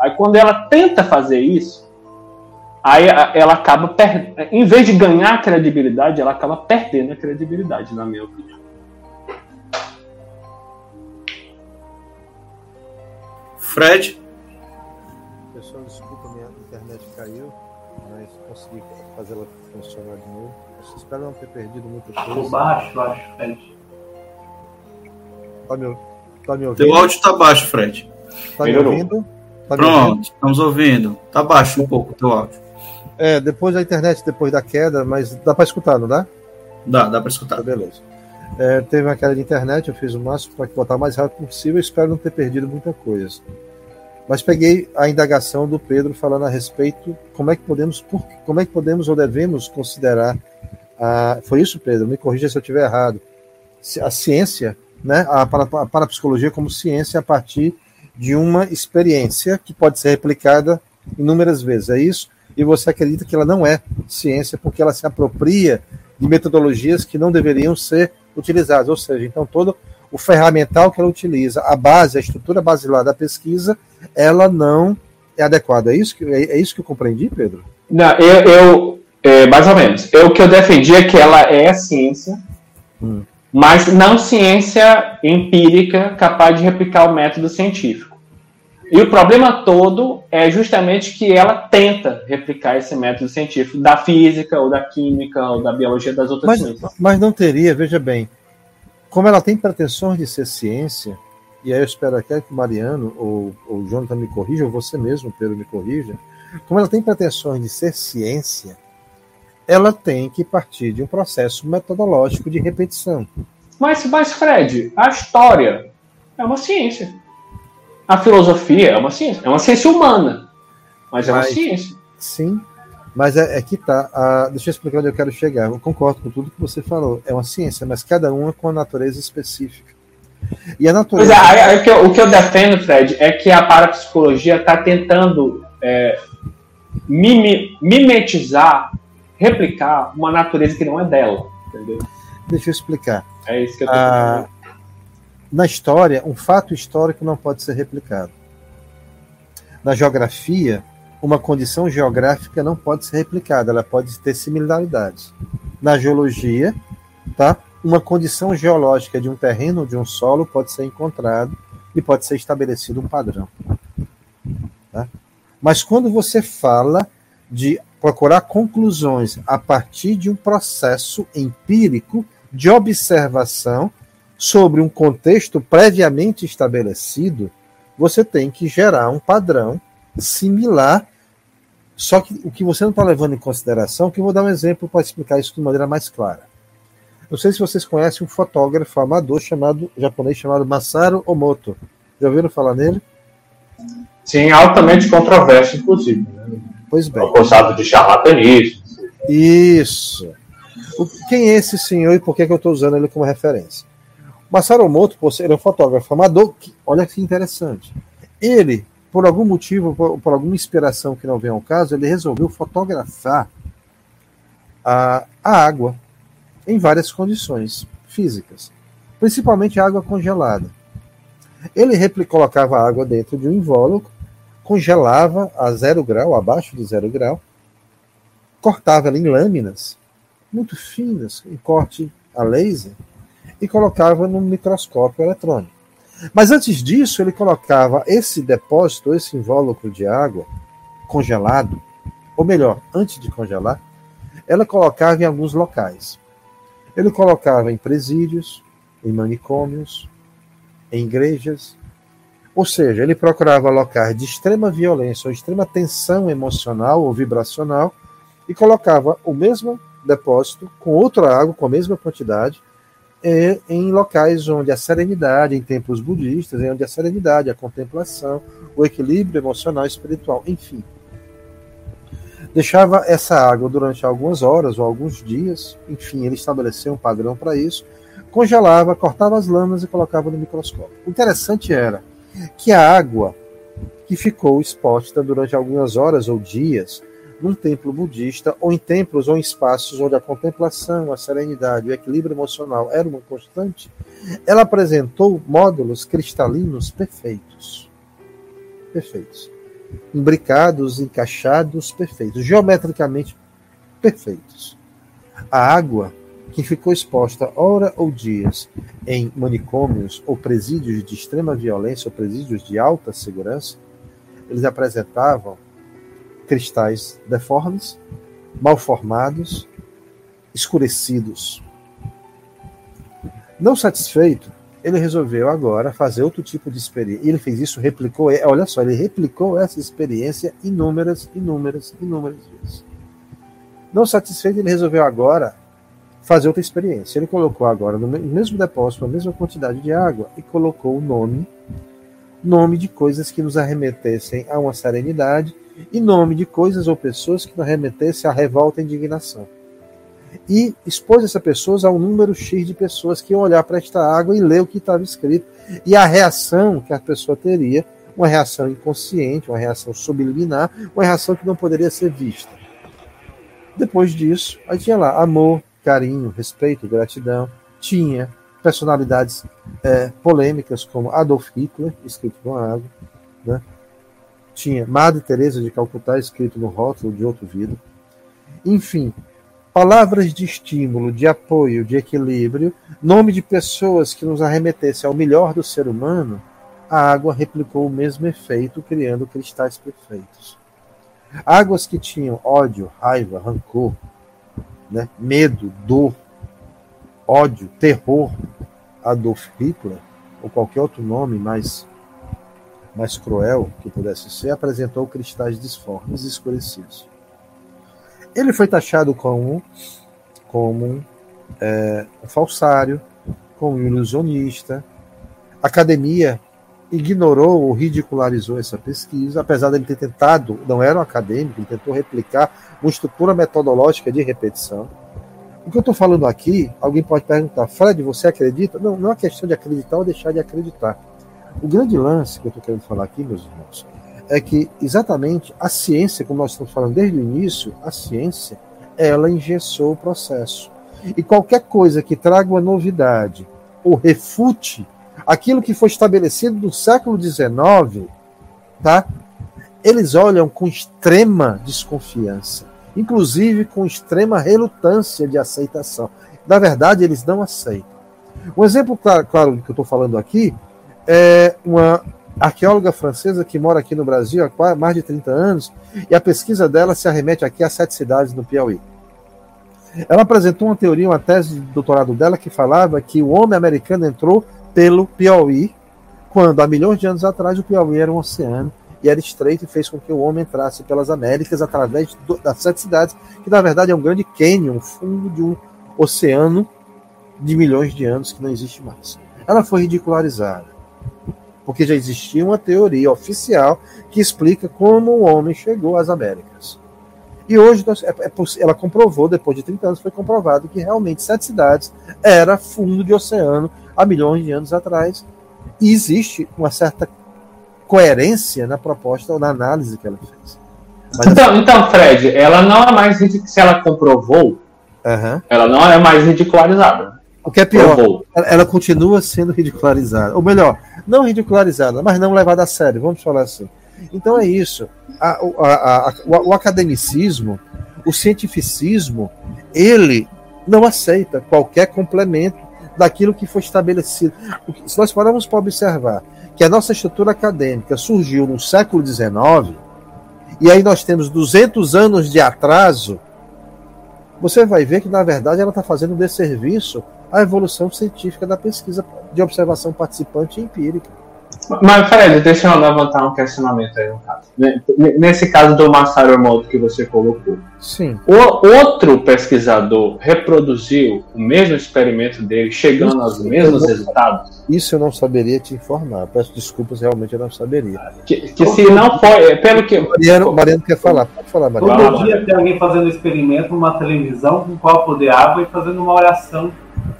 Aí quando ela tenta fazer isso, aí ela acaba perdendo, em vez de ganhar credibilidade, ela acaba perdendo a credibilidade, na minha opinião. Fred? Pessoal, desculpa, minha internet caiu, mas consegui fazer ela funcionar de novo. Eu espero não ter perdido muita coisa. Ficou baixo, acho, Fred. Tá me, tá me ouvindo? Teu áudio tá baixo, Fred. Tá me ouvindo? Tá Pronto, me ouvindo? estamos ouvindo. Tá baixo um pouco o teu áudio. É, depois da internet, depois da queda, mas dá para escutar, não dá? Dá, dá para escutar. Tá, beleza. É, teve uma queda de internet, eu fiz o máximo para botar o mais rápido possível, espero não ter perdido muita coisa. Mas peguei a indagação do Pedro falando a respeito como é que podemos, como é que podemos ou devemos considerar a, foi isso, Pedro? Me corrija se eu estiver errado. A ciência, né, a parapsicologia como ciência a partir de uma experiência que pode ser replicada inúmeras vezes. É isso? E você acredita que ela não é ciência porque ela se apropria de metodologias que não deveriam ser utilizadas. Ou seja, então todo o ferramental que ela utiliza, a base, a estrutura basilar da pesquisa, ela não é adequada. É isso que, é, é isso que eu compreendi, Pedro? Não, eu, eu é, mais ou menos. Eu, o que eu defendi é que ela é ciência, hum. mas não ciência empírica capaz de replicar o método científico. E o problema todo é justamente que ela tenta replicar esse método científico da física, ou da química, ou da biologia das outras mas, ciências. Mas não teria, veja bem, como ela tem pretensões de ser ciência, e aí eu espero até que o Mariano ou, ou o Jonathan me corrija, ou você mesmo, Pedro, me corrija, como ela tem pretensões de ser ciência, ela tem que partir de um processo metodológico de repetição. Mas, mas Fred, a história é uma ciência. A filosofia é uma ciência. É uma ciência humana, mas é uma ciência. Sim, mas é, é que tá. A, deixa eu explicar onde eu quero chegar. Eu concordo com tudo que você falou. É uma ciência, mas cada uma com a natureza específica. E a natureza. Mas é, é, que eu, o que eu defendo, Fred, é que a parapsicologia está tentando é, mime, mimetizar, replicar uma natureza que não é dela. Entendeu? Deixa eu explicar. É isso que eu tô ah, Na história, um fato histórico não pode ser replicado. Na geografia, uma condição geográfica não pode ser replicada, ela pode ter similaridades. Na geologia, tá? Uma condição geológica de um terreno ou de um solo pode ser encontrado e pode ser estabelecido um padrão. Tá? Mas quando você fala de procurar conclusões a partir de um processo empírico de observação sobre um contexto previamente estabelecido, você tem que gerar um padrão similar só que o que você não está levando em consideração, que eu vou dar um exemplo para explicar isso de maneira mais clara. Não sei se vocês conhecem um fotógrafo amador chamado japonês chamado Masaru Omoto. Já ouviram falar nele? Sim, altamente controverso, inclusive. Né? Pois bem. Acusado de charlatanismo. Isso. Quem é esse senhor e por que, que eu estou usando ele como referência? Masaru Omoto, ele é um fotógrafo amador, que, olha que interessante. Ele por algum motivo, por, por, alguma inspiração que não vem ao caso, ele resolveu fotografar a, a água em várias condições físicas, principalmente água congelada. Ele colocava a água dentro de um invólucro, congelava a zero grau, abaixo de zero grau, cortava ela em lâminas muito finas, em corte a laser, e colocava no microscópio eletrônico. Mas antes disso, ele colocava esse depósito, esse invólucro de água congelado, ou melhor, antes de congelar, ela colocava em alguns locais. Ele colocava em presídios, em manicômios, em igrejas, ou seja, ele procurava locais de extrema violência ou extrema tensão emocional ou vibracional e colocava o mesmo depósito com outra água, com a mesma quantidade, é, em locais onde a serenidade, em templos budistas, é onde a serenidade, a contemplação, o equilíbrio emocional espiritual, enfim. Deixava essa água durante algumas horas ou alguns dias, enfim, ele estabeleceu um padrão para isso, congelava, cortava as lâminas e colocava no microscópio. O interessante era que a água que ficou exposta durante algumas horas ou dias num templo budista ou em templos ou em espaços onde a contemplação, a serenidade, o equilíbrio emocional era uma constante, ela apresentou módulos cristalinos perfeitos. Perfeitos. Imbricados, encaixados, perfeitos. Geometricamente perfeitos. A água que ficou exposta hora ou dias em manicômios ou presídios de extrema violência ou presídios de alta segurança, eles apresentavam cristais deformes, mal formados, escurecidos. Não satisfeito, ele resolveu agora fazer outro tipo de experiência. Ele fez isso, replicou, é, olha só, ele replicou essa experiência inúmeras, inúmeras, inúmeras vezes. Não satisfeito, ele resolveu agora fazer outra experiência. Ele colocou agora no mesmo depósito a mesma quantidade de água e colocou o nome, nome de coisas que nos arremetessem a uma serenidade em nome de coisas ou pessoas que não remetessem à revolta e indignação. E expôs essas pessoas a um número X de pessoas que iam olhar para esta água e ler o que estava escrito. E a reação que a pessoa teria, uma reação inconsciente, uma reação subliminar, uma reação que não poderia ser vista. Depois disso, aí tinha lá amor, carinho, respeito, gratidão. Tinha personalidades é, polêmicas como Adolf Hitler, escrito com água, né? Tinha Madre Teresa de Calcutá escrito no rótulo de outro vidro. Enfim, palavras de estímulo, de apoio, de equilíbrio, nome de pessoas que nos arremetessem ao melhor do ser humano, a água replicou o mesmo efeito, criando cristais perfeitos. Águas que tinham ódio, raiva, rancor, né, medo, dor, ódio, terror, Adolf Hitler, ou qualquer outro nome mais mais cruel que pudesse ser, apresentou cristais disformes e escurecidos. Ele foi taxado como, como é, um falsário, como um ilusionista. A academia ignorou ou ridicularizou essa pesquisa, apesar dele ter tentado, não era um acadêmico, ele tentou replicar uma estrutura metodológica de repetição. O que eu estou falando aqui, alguém pode perguntar, Fred, você acredita? Não, não é questão de acreditar ou deixar de acreditar. O grande lance que eu estou querendo falar aqui, meus irmãos, é que exatamente a ciência, como nós estamos falando desde o início, a ciência, ela engessou o processo. E qualquer coisa que traga uma novidade ou refute aquilo que foi estabelecido no século XIX, tá? Eles olham com extrema desconfiança, inclusive com extrema relutância de aceitação. Na verdade, eles não aceitam. Um exemplo claro, claro do que eu estou falando aqui é uma arqueóloga francesa que mora aqui no Brasil há mais de 30 anos, e a pesquisa dela se arremete aqui a sete cidades no Piauí. Ela apresentou uma teoria, uma tese de doutorado dela que falava que o homem americano entrou pelo Piauí, quando há milhões de anos atrás o Piauí era um oceano e era estreito e fez com que o homem entrasse pelas Américas através do, das sete cidades, que na verdade é um grande cânion, fundo de um oceano de milhões de anos que não existe mais. Ela foi ridicularizada, porque já existia uma teoria oficial que explica como o homem chegou às Américas. E hoje é, é ela comprovou, depois de 30 anos, foi comprovado que realmente sete cidades era fundo de oceano há milhões de anos atrás. E existe uma certa coerência na proposta ou na análise que ela fez. Mas, então, assim, então, Fred, ela não é mais se ela comprovou, uhum. ela não é mais ridicularizada. O que é pior, ela, continua sendo ridicularizada. Ou melhor, não ridicularizada, mas não levada a sério, vamos falar assim. Então é isso. A, a, a, o, o academicismo, o cientificismo, ele não aceita qualquer complemento daquilo que foi estabelecido. Se nós pararmos para observar que a nossa estrutura acadêmica surgiu no século XIX, e aí nós temos 200 anos de atraso, você vai ver que, na verdade, ela está fazendo um desserviço à evolução científica da pesquisa de observação participante e empírica. Mas, Fred, deixa eu levantar um questionamento aí no caso. Nesse caso do Masaru Emoto que você colocou. Sim. O outro pesquisador reproduziu o mesmo experimento dele, chegando aos mesmos não, resultados? Isso eu não saberia te informar. Peço desculpas, realmente eu não saberia. Que, que se não foi, é, pelo que. Mariano, Mariano quer falar, pode falar, Mariano. Todo dia tem alguém fazendo experimento numa televisão com um copo de água e fazendo uma oração,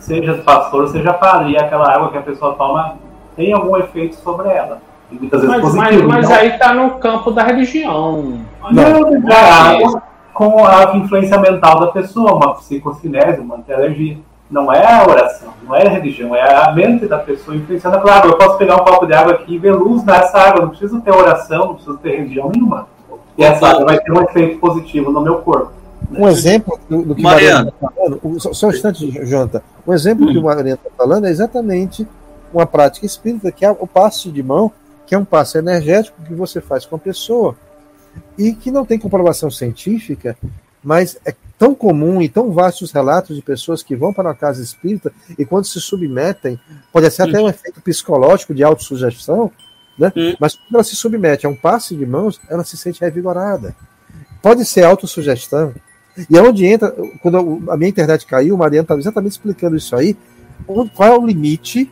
seja pastor, seja padre, e aquela água que a pessoa toma tem algum efeito sobre ela. E muitas vezes mas, positivo. Mas, mas aí está no campo da religião. Não, não é com a influência mental da pessoa, uma psicocinese, uma alergia. Não é a oração, não é a religião, é a mente da pessoa influenciando. Claro, eu posso pegar um copo de água aqui e ver luz nessa água, não preciso ter oração, não preciso ter religião nenhuma. E essa água vai ter um efeito positivo no meu corpo. Um exemplo do, do que Mariana está falando, só um instante, Jonathan. Um exemplo hum. que o Mariana está falando é exatamente uma prática espírita, que é o passe de mão, que é um passe energético que você faz com a pessoa e que não tem comprovação científica, mas é tão comum e tão vastos relatos de pessoas que vão para uma casa espírita e quando se submetem, pode ser até um efeito psicológico de autossugestão, né? Hum. mas quando ela se submete a um passe de mãos, ela se sente revigorada. Pode ser autossugestão. E é onde entra, quando a minha internet caiu, o Mariano estava exatamente explicando isso aí, qual é o limite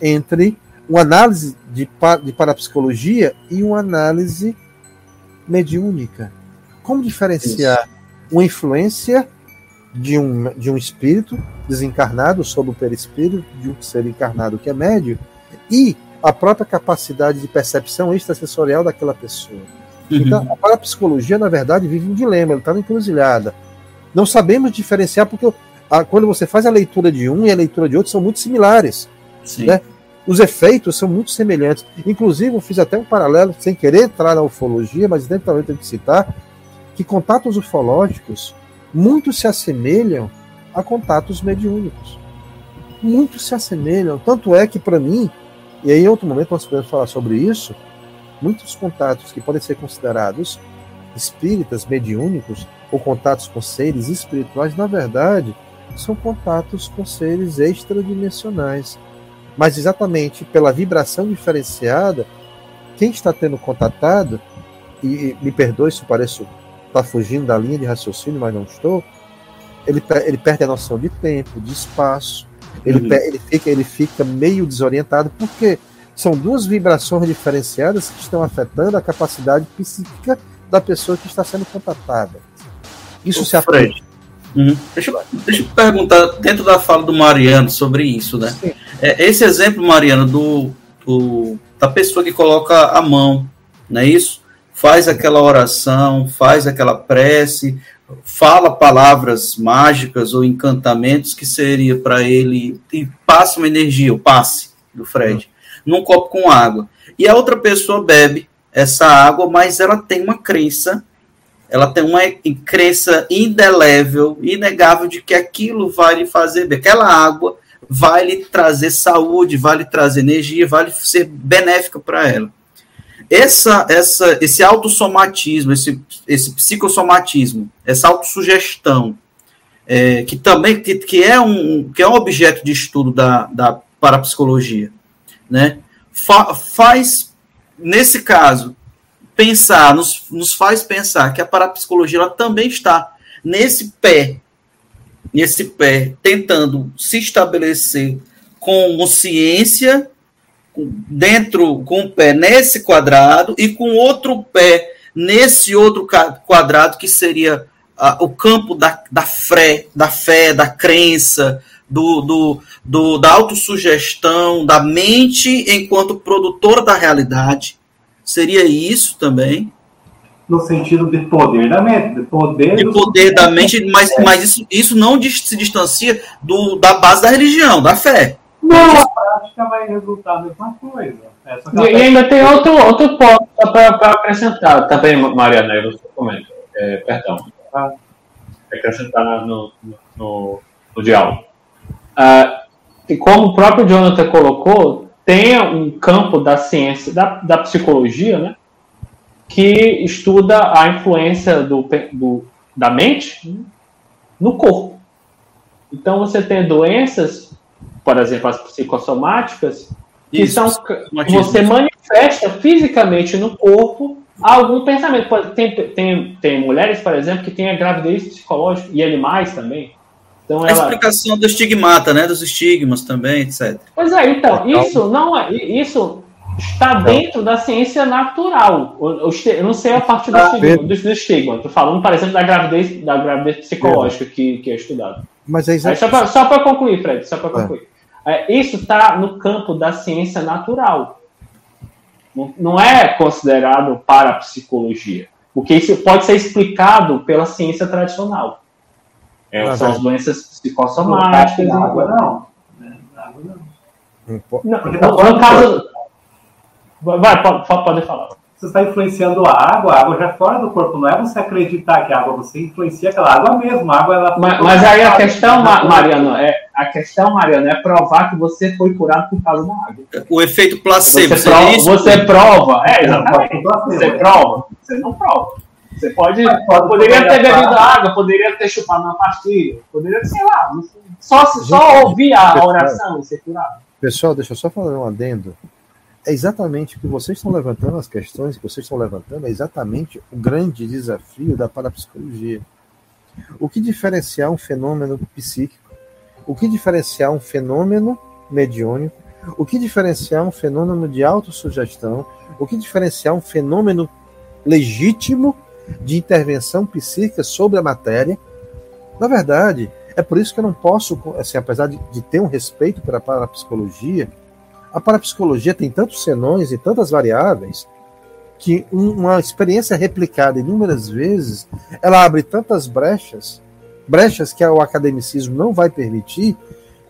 entre uma análise de, de parapsicologia e uma análise mediúnica. Como diferenciar Isso. uma influência de um, de um espírito desencarnado sobre o perispírito, de um ser encarnado que é médio, e a própria capacidade de percepção extrasensorial daquela pessoa. Uhum. Então, a parapsicologia, na verdade, vive um dilema, ela está na encruzilhada. Não sabemos diferenciar, porque a, quando você faz a leitura de um e a leitura de outro são muito similares. Né? Os efeitos são muito semelhantes. Inclusive, eu fiz até um paralelo, sem querer entrar na ufologia, mas dentro também tenho que citar, que contatos ufológicos muito se assemelham a contatos mediúnicos. Muito se assemelham. Tanto é que, para mim, e aí em outro momento nós podemos falar sobre isso, muitos contatos que podem ser considerados espíritas, mediúnicos, ou contatos com seres espirituais, na verdade, são contatos com seres extradimensionais mas exatamente pela vibração diferenciada, quem está tendo contatado, e me perdoe se pareço estar tá fugindo da linha de raciocínio, mas não estou, ele, ele perde a noção de tempo, de espaço, ele, uhum. ele, fica, ele fica meio desorientado, porque são duas vibrações diferenciadas que estão afetando a capacidade psíquica da pessoa que está sendo contatada. Isso o se aprende. Uhum. Deixa, deixa eu perguntar, dentro da fala do Mariano sobre isso, né? É, esse exemplo, Mariano, do, do, da pessoa que coloca a mão, não é isso? Faz aquela oração, faz aquela prece, fala palavras mágicas ou encantamentos que seria para ele e passa uma energia, o passe do Fred. Num copo com água. E a outra pessoa bebe essa água, mas ela tem uma crença, ela tem uma crença indelével, inegável de que aquilo vai lhe fazer bem. Aquela água vai lhe trazer saúde, vai lhe trazer energia, vai lhe ser benéfica para ela. Essa, essa, esse autossomatismo, esse, esse psicossomatismo, essa autossugestão, é, que também que, que, é um, que é um objeto de estudo da, da parapsicologia, né? Fa, faz, nesse caso, pensar, nos, nos faz pensar que a parapsicologia ela também está nesse pé, nesse pé, tentando se estabelecer com ciência dentro com o pé nesse quadrado e com outro pé nesse outro quadrado que seria o campo da, da fé, da fé, da crença, do, do, do, da autossugestão, da mente enquanto produtora da realidade. Seria isso também? No sentido de poder da mente. De poder, de poder da mente, mas, mas isso, isso não se distancia do, da base da religião, da fé. Não, a prática vai resultar a mesma coisa. E, e, ainda tem outro, outro ponto para acrescentar também, Mariana, aí você comenta. É, perdão. Para acrescentar no, no, no, no diálogo. Ah, e como o próprio Jonathan colocou, tem um campo da ciência, da, da psicologia, né, que estuda a influência do, do, da mente no corpo. Então você tem doenças por exemplo, as psicossomáticas, que Isso, são você manifesta fisicamente no corpo algum pensamento. Tem, tem, tem mulheres, por exemplo, que têm a gravidez psicológica, e animais também. Então, ela... A explicação do estigmata, né? Dos estigmas também, etc. Pois é, então, então isso não é. Isso está dentro da ciência natural. Eu não sei a parte do, ah, estigma, do, do estigma. Estou falando, por exemplo, da gravidez, da gravidez psicológica que, que é estudada. Mas é exatamente... Só para concluir, Fred, só para é. concluir. É, isso está no campo da ciência natural. Não é considerado para psicologia. Porque isso pode ser explicado pela ciência tradicional. É, são as doenças psicossomáticas. Não, água não. Água não. não, não no caso. Vai, pode, pode falar você está influenciando a água, a água já é fora do corpo, não é você acreditar que a água, você influencia aquela água mesmo, a água ela... Mas, mas aí a questão, Mariano, é, a questão, Mariano, é provar que você foi curado por causa da água. O efeito placebo, você, prova, você prova, é, exatamente, você prova, você não prova. Você pode, pode poderia ter bebido água, poderia ter chupado uma pastilha, poderia, sei lá, só, só ouvir a oração e ser curado. Pessoal, deixa eu só fazer um adendo é exatamente o que vocês estão levantando, as questões que vocês estão levantando, é exatamente o grande desafio da parapsicologia. O que diferenciar um fenômeno psíquico? O que diferenciar um fenômeno mediúnico? O que diferenciar um fenômeno de autossugestão? O que diferenciar um fenômeno legítimo de intervenção psíquica sobre a matéria? Na verdade, é por isso que eu não posso, assim, apesar de, de ter um respeito pela parapsicologia, a parapsicologia tem tantos senões e tantas variáveis que uma experiência replicada inúmeras vezes, ela abre tantas brechas, brechas que o academicismo não vai permitir,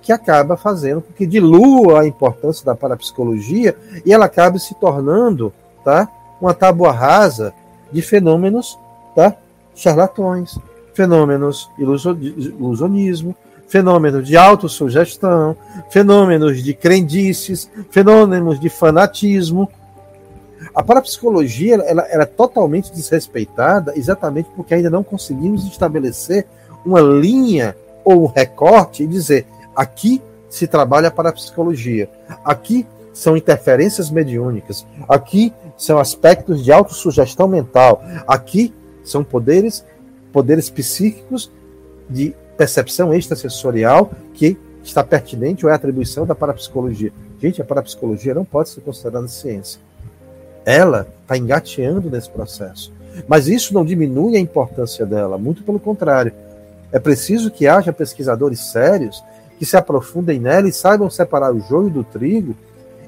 que acaba fazendo com que dilua a importância da parapsicologia e ela acabe se tornando, tá, uma tábua rasa de fenômenos, tá, charlatões, fenômenos ilusionismo, fenômenos de autossugestão, fenômenos de crendices, fenômenos de fanatismo. A parapsicologia ela, ela é totalmente desrespeitada exatamente porque ainda não conseguimos estabelecer uma linha ou um recorte e dizer aqui se trabalha a parapsicologia, aqui são interferências mediúnicas, aqui são aspectos de autossugestão mental, aqui são poderes poderes psíquicos de percepção extrasensorial que está pertinente ou é atribuição da parapsicologia. Gente, a parapsicologia não pode ser considerada ciência. Ela está engateando nesse processo. Mas isso não diminui a importância dela, muito pelo contrário. É preciso que haja pesquisadores sérios que se aprofundem nela e saibam separar o joio do trigo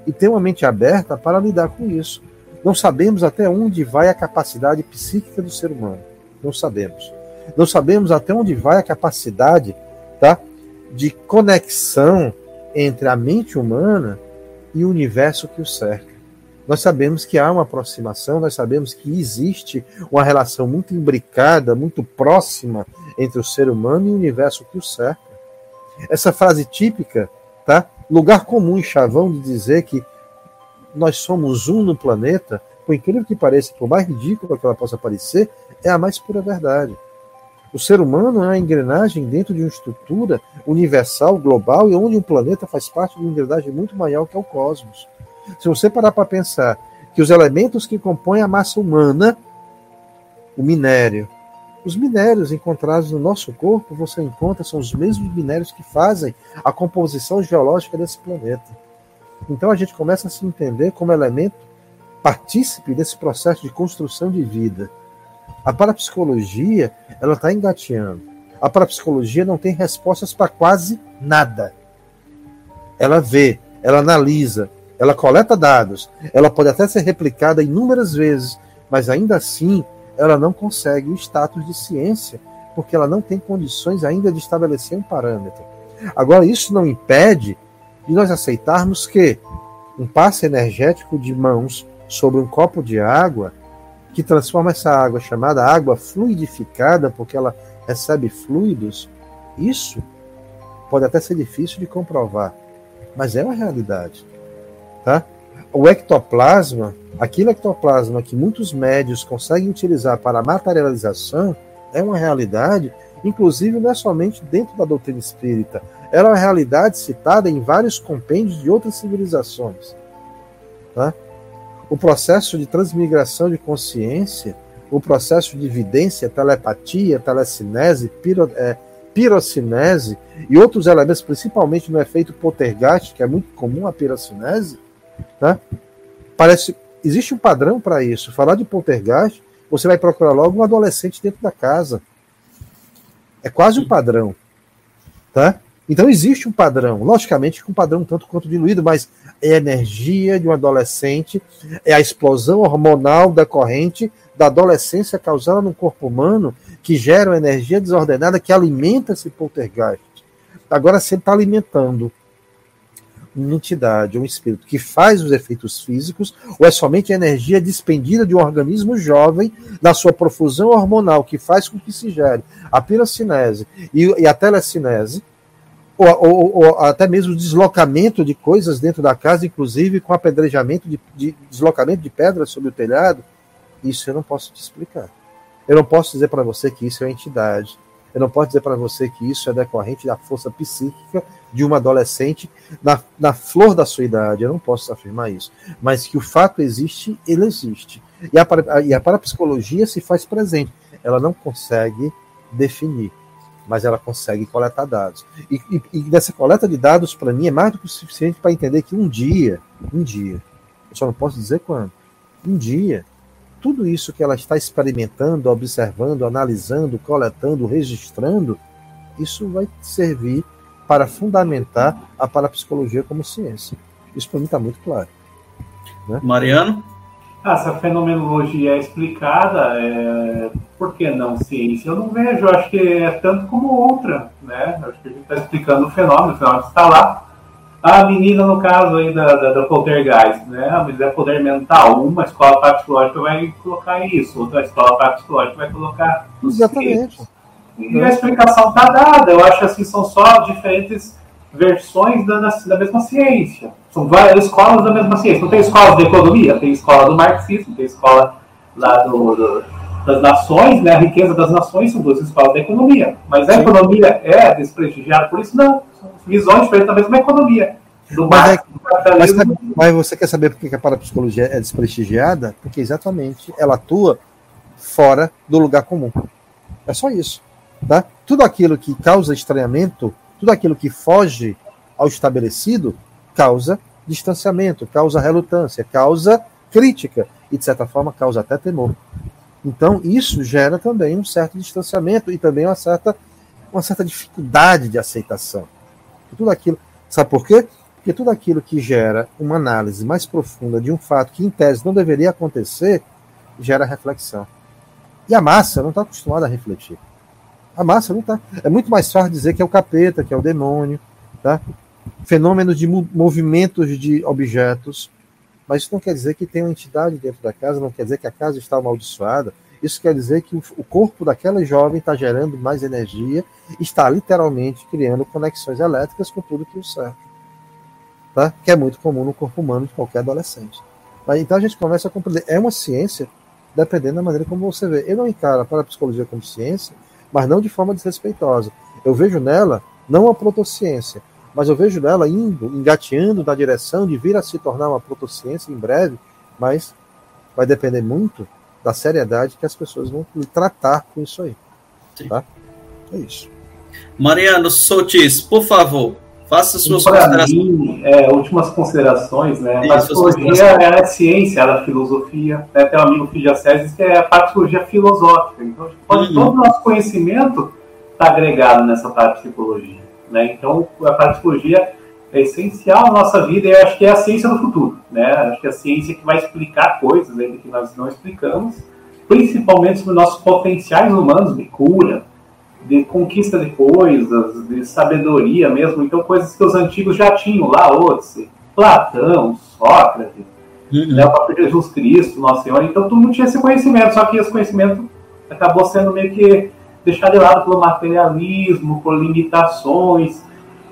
e tenham a mente aberta para lidar com isso. Não sabemos até onde vai a capacidade psíquica do ser humano. Não sabemos. Não sabemos até onde vai a capacidade tá, de conexão entre a mente humana e o universo que o cerca. Nós sabemos que há uma aproximação, nós sabemos que existe uma relação muito imbricada, muito próxima entre o ser humano e o universo que o cerca. Essa frase típica, tá? Lugar comum em Chavão de dizer que nós somos um no planeta, por incrível que pareça, por mais ridícula que ela possa parecer, é a mais pura verdade. O ser humano é uma engrenagem dentro de uma estrutura universal, global, e onde o planeta faz parte de uma engrenagem muito maior que é o cosmos. Se você parar para pensar que os elementos que compõem a massa humana, o minério, os minérios encontrados no nosso corpo, você encontra, são os mesmos minérios que fazem a composição geológica desse planeta. Então a gente começa a se entender como elemento partícipe desse processo de construção de vida. A parapsicologia, ela está engateando. A parapsicologia não tem respostas para quase nada. Ela vê, ela analisa, ela coleta dados, ela pode até ser replicada inúmeras vezes, mas ainda assim ela não consegue o status de ciência, porque ela não tem condições ainda de estabelecer um parâmetro. Agora, isso não impede de nós aceitarmos que um passe energético de mãos sobre um copo de água, que transforma essa água chamada água fluidificada, porque ela recebe fluidos, isso pode até ser difícil de comprovar, mas é uma realidade. Tá? O ectoplasma, aquele ectoplasma que muitos médios conseguem utilizar para a materialização, é uma realidade, inclusive não é somente dentro da doutrina espírita, ela é uma realidade citada em vários compêndios de outras civilizações. Tá? O processo de transmigração de consciência, o processo de evidência, telepatia, telecinese, piro, é, pirocinese e outros elementos, principalmente no efeito poltergeist, que é muito comum a pirocinese, Tá? Parece, existe um padrão para isso. Falar de poltergeist, você vai procurar logo um adolescente dentro da casa. É quase um padrão. Tá? Então existe um padrão, logicamente um padrão tanto quanto diluído, mas é a energia de um adolescente, é a explosão hormonal decorrente da adolescência causada no corpo humano que gera uma energia desordenada que alimenta esse poltergeist. Agora, se ele está alimentando uma entidade, um espírito que faz os efeitos físicos, ou é somente a energia despendida de um organismo jovem na sua profusão hormonal que faz com que se gere a pirocinese e, e a telecinese, ou, ou, ou, até mesmo deslocamento de coisas dentro da casa, inclusive com apedrejamento de, de deslocamento de pedras sobre o telhado, isso eu não posso te explicar. Eu não posso dizer para você que isso é entidade. Eu não posso dizer para você que isso é decorrente da força psíquica de uma adolescente na, na flor da sua idade. Eu não posso afirmar isso. Mas que o fato existe, ele existe. E a, e a parapsicologia se faz presente. Ela não consegue definir, mas ela consegue coletar dados. E, e, e dessa coleta de dados, para mim, é mais do que o suficiente para entender que um dia, um dia, eu só não posso dizer quando, um dia, tudo isso que ela está experimentando, observando, analisando, coletando, registrando, isso vai servir para fundamentar a parapsicologia como ciência. Isso para mim está muito claro. Né? Mariano? Ah, essa fenomenologia é explicada, é... por que não ciência? Eu não vejo, eu acho que é tanto como outra, né? Acho que a gente está explicando o fenômeno, o fenômeno está lá, a menina, no caso aí da, da, da poltergeist, né? Mas é poder mental. Uma escola psicológica vai colocar isso, outra escola psicológica vai colocar Exatamente. E a explicação está dada. Eu acho assim, são só diferentes versões da, da mesma ciência. São várias escolas da mesma ciência. Não tem escola de economia, tem escola do marxismo, tem escola lá do, do das nações, né? A riqueza das nações são duas escolas da economia. Mas a economia é desprestigiada por isso? Não visões diferentes da mesma economia. Do mas, é, mas, mas, você quer saber por que a parapsicologia é desprestigiada? Porque exatamente ela atua fora do lugar comum. É só isso. Tá? Tudo aquilo que causa estranhamento, tudo aquilo que foge ao estabelecido, causa distanciamento, causa relutância, causa crítica e, de certa forma, causa até temor. Então, isso gera também um certo distanciamento e também uma certa, uma certa dificuldade de aceitação tudo aquilo. Sabe por quê? Porque tudo aquilo que gera uma análise mais profunda de um fato que, em tese, não deveria acontecer, gera reflexão. E a massa não está acostumada a refletir. A massa não está. É muito mais fácil dizer que é o capeta, que é o demônio, tá? Fenômenos de movimentos de objetos, mas isso não quer dizer que tem uma entidade dentro da casa, não quer dizer que a casa está amaldiçoada. Isso quer dizer que o corpo daquela jovem está gerando mais energia, está literalmente criando conexões elétricas com tudo que o cerca. Tá? Que é muito comum no corpo humano de qualquer adolescente. Mas, então a gente começa a compreender. É uma ciência, dependendo da maneira como você vê. Eu não encaro a parapsicologia como ciência, mas não de forma desrespeitosa. Eu vejo nela não a protociência, mas eu vejo nela indo, engateando na direção de vir a se tornar uma protociência em breve, mas vai depender muito da seriedade que as pessoas vão tratar com isso aí. Tá? É isso. Mariano Sotis, por favor, faça suas considerações. Mim, é, últimas considerações, né? a psicologia é a ciência, ela é filosofia. Né? Tem um amigo de César que é a psicologia filosófica. Então, pode, uhum. todo o nosso conhecimento está agregado nessa parte de psicologia. Né? Então, a psicologia é essencial na nossa vida e eu acho que é a ciência do futuro. Né? Acho que é a ciência que vai explicar coisas ainda que nós não explicamos, principalmente sobre nossos potenciais humanos de cura, de conquista de coisas, de sabedoria mesmo. Então, coisas que os antigos já tinham, Laozi, Platão, Sócrates, uhum. né, o próprio Jesus Cristo, Nosso Senhor. Então, todo mundo tinha esse conhecimento, só que esse conhecimento acabou sendo meio que deixado de lado pelo materialismo, por limitações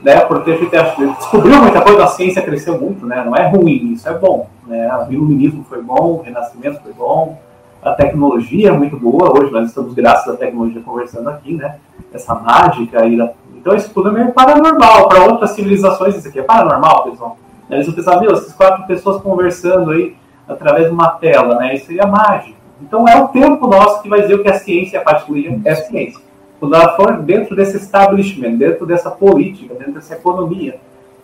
né, por ter descobriu muita coisa, a ciência cresceu muito, né, não é ruim, isso é bom, né, o iluminismo foi bom, o renascimento foi bom, a tecnologia é muito boa, hoje nós estamos, graças à tecnologia, conversando aqui, né, essa mágica aí, então isso tudo é meio paranormal, para outras civilizações isso aqui é paranormal, pessoal, eles vão pensar, meu, essas quatro pessoas conversando aí, através de uma tela, né, isso seria mágico, então é o tempo nosso que vai dizer o que a ciência, a partilha é ciência. Quando ela for dentro desse establishment, dentro dessa política, dentro dessa economia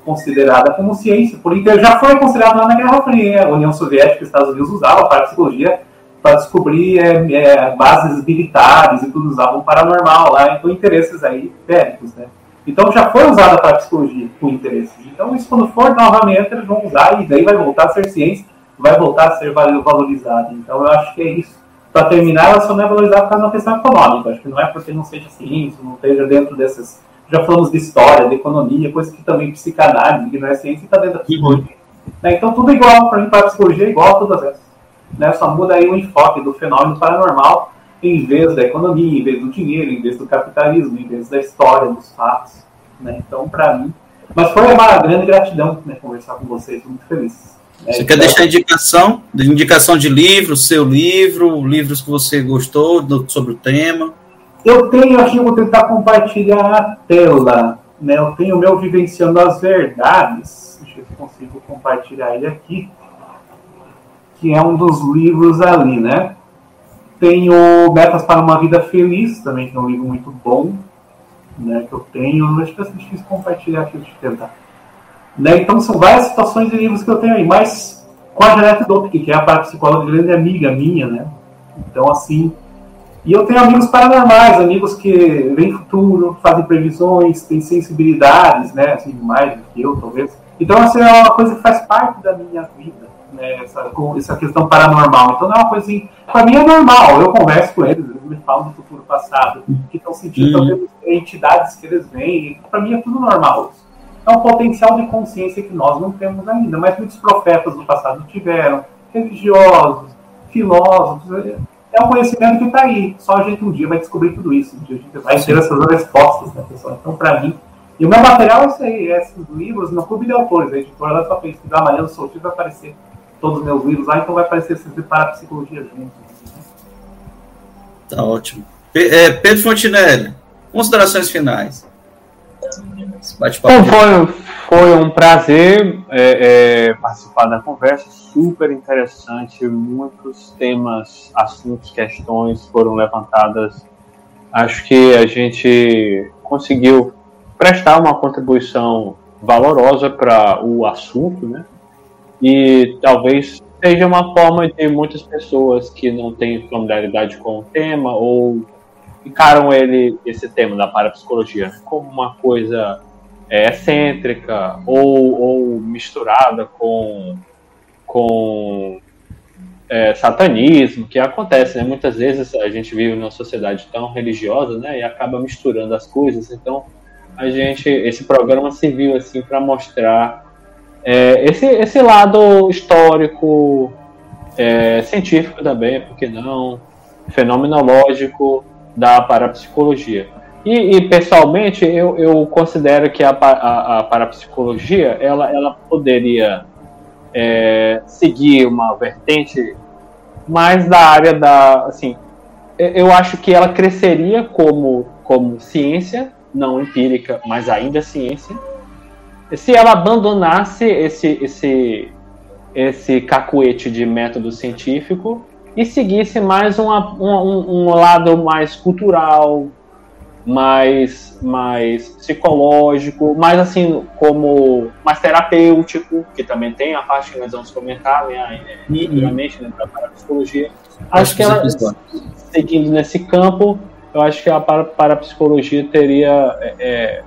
considerada como ciência, porque já foi considerado lá na Guerra Fria. A União Soviética e os Estados Unidos usavam a psicologia para descobrir é, é, bases militares e tudo, usavam paranormal lá, então interesses aí bélicos, né? Então já foi usada a psicologia com interesses. Então isso quando for novamente eles vão usar e daí vai voltar a ser ciência, vai voltar a ser valorizado. Então eu acho que é isso para terminar, ela só não é valorizada por causa da questão econômica. Acho que não é porque não seja ciência, não esteja dentro dessas. Já falamos de história, de economia, coisa que também psicanálise, que não é ciência, está dentro da psicologia. Né? Então, tudo igual, para mim, para a psicologia é igual a todas essas. Né? Só muda aí o enfoque do fenômeno paranormal em vez da economia, em vez do dinheiro, em vez do capitalismo, em vez da história, dos fatos. Né? Então, para mim. Mas foi uma grande gratidão né, conversar com vocês, muito feliz. É, você quer então- deixar indicação? Indicação de livro, seu livro, livros que você gostou do, sobre o tema? Eu tenho, acho que eu vou tentar compartilhar a tela. Né? Eu tenho o meu Vivenciando as Verdades. Deixa eu ver se consigo compartilhar ele aqui. Que é um dos livros ali, né? Tenho Metas para uma Vida Feliz, também que é um livro muito bom. Né, que eu tenho. Acho que é difícil compartilhar aqui, deixa eu tentar. Né? Então são várias situações de livros que eu tenho aí, mas com a Janete Dopke, que é a parapsicóloga grande amiga minha, né? Então, assim. E eu tenho amigos paranormais, amigos que veem futuro, fazem previsões, têm sensibilidades, né? Assim, mais do que eu, talvez. Então, assim, é uma coisa que faz parte da minha vida, né? Essa, essa questão paranormal. Então, não é uma coisa assim. Para mim é normal, eu converso com eles, eles me falam do futuro passado, que estão sentindo uhum. entidades que eles veem. Para mim é tudo normal isso é um potencial de consciência que nós não temos ainda, mas muitos profetas do passado tiveram, religiosos, filósofos, é um conhecimento que está aí, só a gente um dia vai descobrir tudo isso, um dia a gente vai ter essas respostas, né, pessoal? Então, para mim, e o meu material é isso aí, é esses livros no Clube de Autores, a editora lá só pesquisar amanhã no Soltinho vai aparecer todos os meus livros lá, então vai aparecer esses de parapsicologia juntos. Tá ótimo. É, Pedro Fontinelli, considerações finais. Bom, foi, foi um prazer é, é, participar da conversa, super interessante, muitos temas, assuntos, questões foram levantadas. Acho que a gente conseguiu prestar uma contribuição valorosa para o assunto, né? E talvez seja uma forma de muitas pessoas que não têm familiaridade com o tema ou encaram ele esse tema da parapsicologia como uma coisa é, excêntrica ou, ou misturada com, com é, satanismo, que acontece, né? Muitas vezes a gente vive numa sociedade tão religiosa, né? E acaba misturando as coisas. Então, a gente, esse programa serviu assim para mostrar é, esse, esse lado histórico, é, científico também, por que não, fenomenológico da parapsicologia. E, e pessoalmente, eu, eu considero que a, a, a parapsicologia ela, ela poderia é, seguir uma vertente mais da área da. Assim, eu acho que ela cresceria como, como ciência, não empírica, mas ainda ciência, se ela abandonasse esse, esse, esse cacuete de método científico e seguisse mais uma, um, um lado mais cultural, mais, mais psicológico, mais assim, como mais terapêutico, que também tem a parte que nós vamos comentar, né, futuramente, né, para a psicologia. Acho que ela, seguindo nesse campo, eu acho que a parapsicologia teria é, é,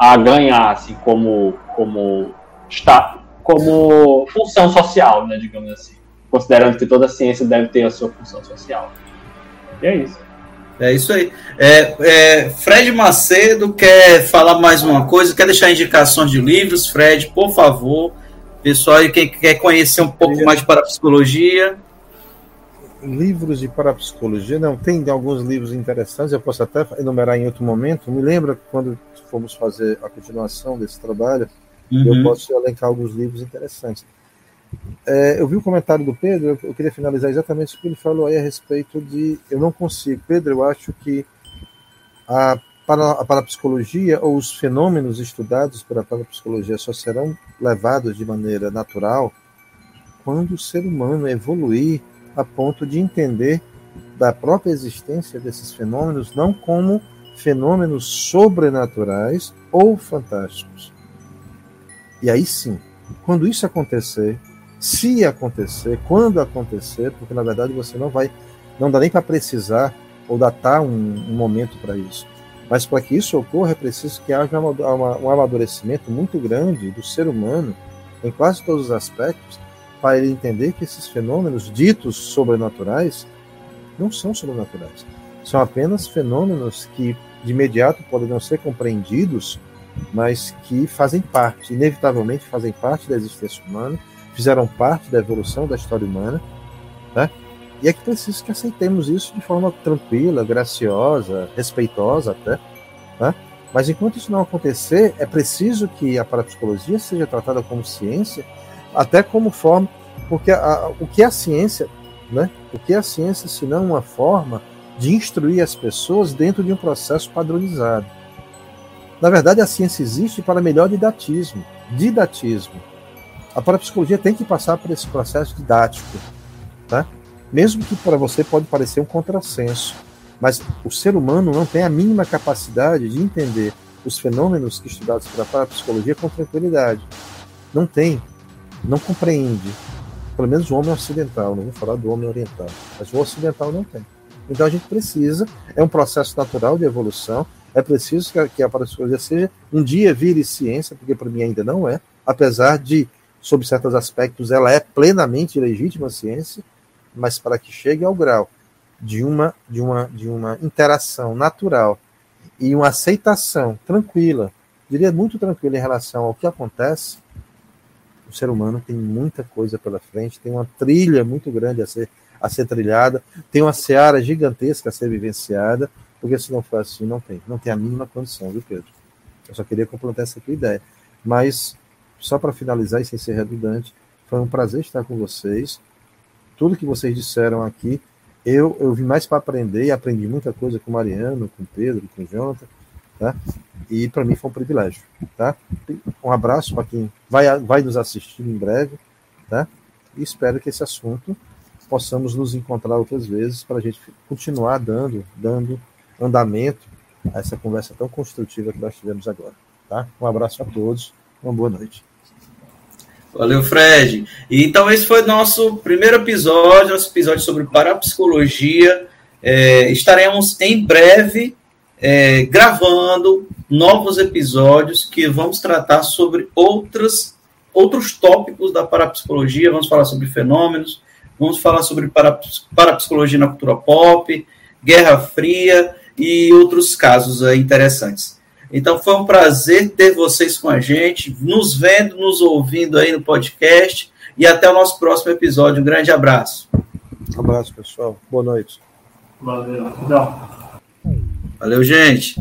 a ganhar, assim, como, como, está, como função social, né, digamos assim, considerando que toda ciência deve ter a sua função social. E é isso. É isso aí. É, é, Fred Macedo quer falar mais uma coisa, quer deixar indicações de livros, Fred, por favor. Pessoal, quem quer conhecer um pouco mais de parapsicologia. Livros de parapsicologia, não, tem alguns livros interessantes, eu posso até enumerar em outro momento. Me lembra quando fomos fazer a continuação desse trabalho, uhum. eu posso elencar alguns livros interessantes. É, eu vi o comentário do Pedro, eu, queria finalizar exatamente o que ele falou aí a respeito de. Eu não consigo. Pedro, eu acho que a, para, a parapsicologia ou os fenômenos estudados pela parapsicologia só serão levados de maneira natural quando o ser humano evoluir a ponto de entender da própria existência desses fenômenos não como fenômenos sobrenaturais ou fantásticos. E aí sim, quando isso acontecer, se acontecer, quando acontecer, porque na verdade você não vai, não dá nem para precisar ou datar um, um momento para isso. Mas para que isso ocorra, é preciso que haja uma, uma, um amadurecimento muito grande do ser humano, em quase todos os aspectos, para ele entender que esses fenômenos ditos sobrenaturais não são sobrenaturais. São apenas fenômenos que de imediato podem não ser compreendidos, mas que fazem parte, inevitavelmente fazem parte da existência humana fizeram parte da evolução da história humana, né? E é que preciso que aceitemos isso de forma tranquila, graciosa, respeitosa até, né? Mas enquanto isso não acontecer, é preciso que a parapsicologia seja tratada como ciência, até como forma, porque a, a, o que é a ciência, né? O que é a ciência se não uma forma de instruir as pessoas dentro de um processo padronizado? Na verdade, a ciência existe para melhor didatismo, didatismo, a parapsicologia tem que passar por esse processo didático, tá? Mesmo que para você pode parecer um contrassenso, mas o ser humano não tem a mínima capacidade de entender os fenômenos estudados pela parapsicologia com tranquilidade. Não tem, não compreende. Pelo menos o homem ocidental, não vou falar do homem oriental, mas o ocidental não tem. Então a gente precisa, é um processo natural de evolução, é preciso que a parapsicologia seja, um dia vire ciência, porque para mim ainda não é, apesar de sob certos aspectos, ela é plenamente legítima ciência, mas para que chegue ao grau de uma, de uma, de uma interação natural e uma aceitação tranquila, diria muito tranquila em relação ao que acontece, o ser humano tem muita coisa pela frente, tem uma trilha muito grande a ser, a ser trilhada, tem uma seara gigantesca a ser vivenciada, porque se não for assim, não tem, não tem a mínima condição, viu, Pedro? Eu só queria complementar essa tua ideia. Mas só para finalizar e sem ser redundante, foi um prazer estar com vocês. Tudo que vocês disseram aqui, eu, eu vim mais para aprender e aprendi muita coisa com o Mariano, com o Pedro, com o Jonathan, tá? E para mim foi um privilégio, tá? Um abraço para quem vai, vai nos assistir em breve, tá? E espero que esse assunto possamos nos encontrar outras vezes para a gente continuar dando, dando andamento a essa conversa tão construtiva que nós tivemos agora, tá? Um abraço a todos, uma boa noite. Valeu, Fred. E, então, esse foi nosso primeiro episódio, nosso episódio sobre parapsicologia. É, estaremos em breve é, gravando novos episódios que vamos tratar sobre outras, outros tópicos da parapsicologia. Vamos falar sobre fenômenos, Vamos falar sobre parapsicologia na cultura pop, Guerra Fria e outros casos interessantes. Então foi um prazer ter vocês com a gente, nos vendo, nos ouvindo aí no podcast e até o nosso próximo episódio. Um grande abraço. Um abraço, pessoal. Boa noite. Valeu. Não. Valeu, gente.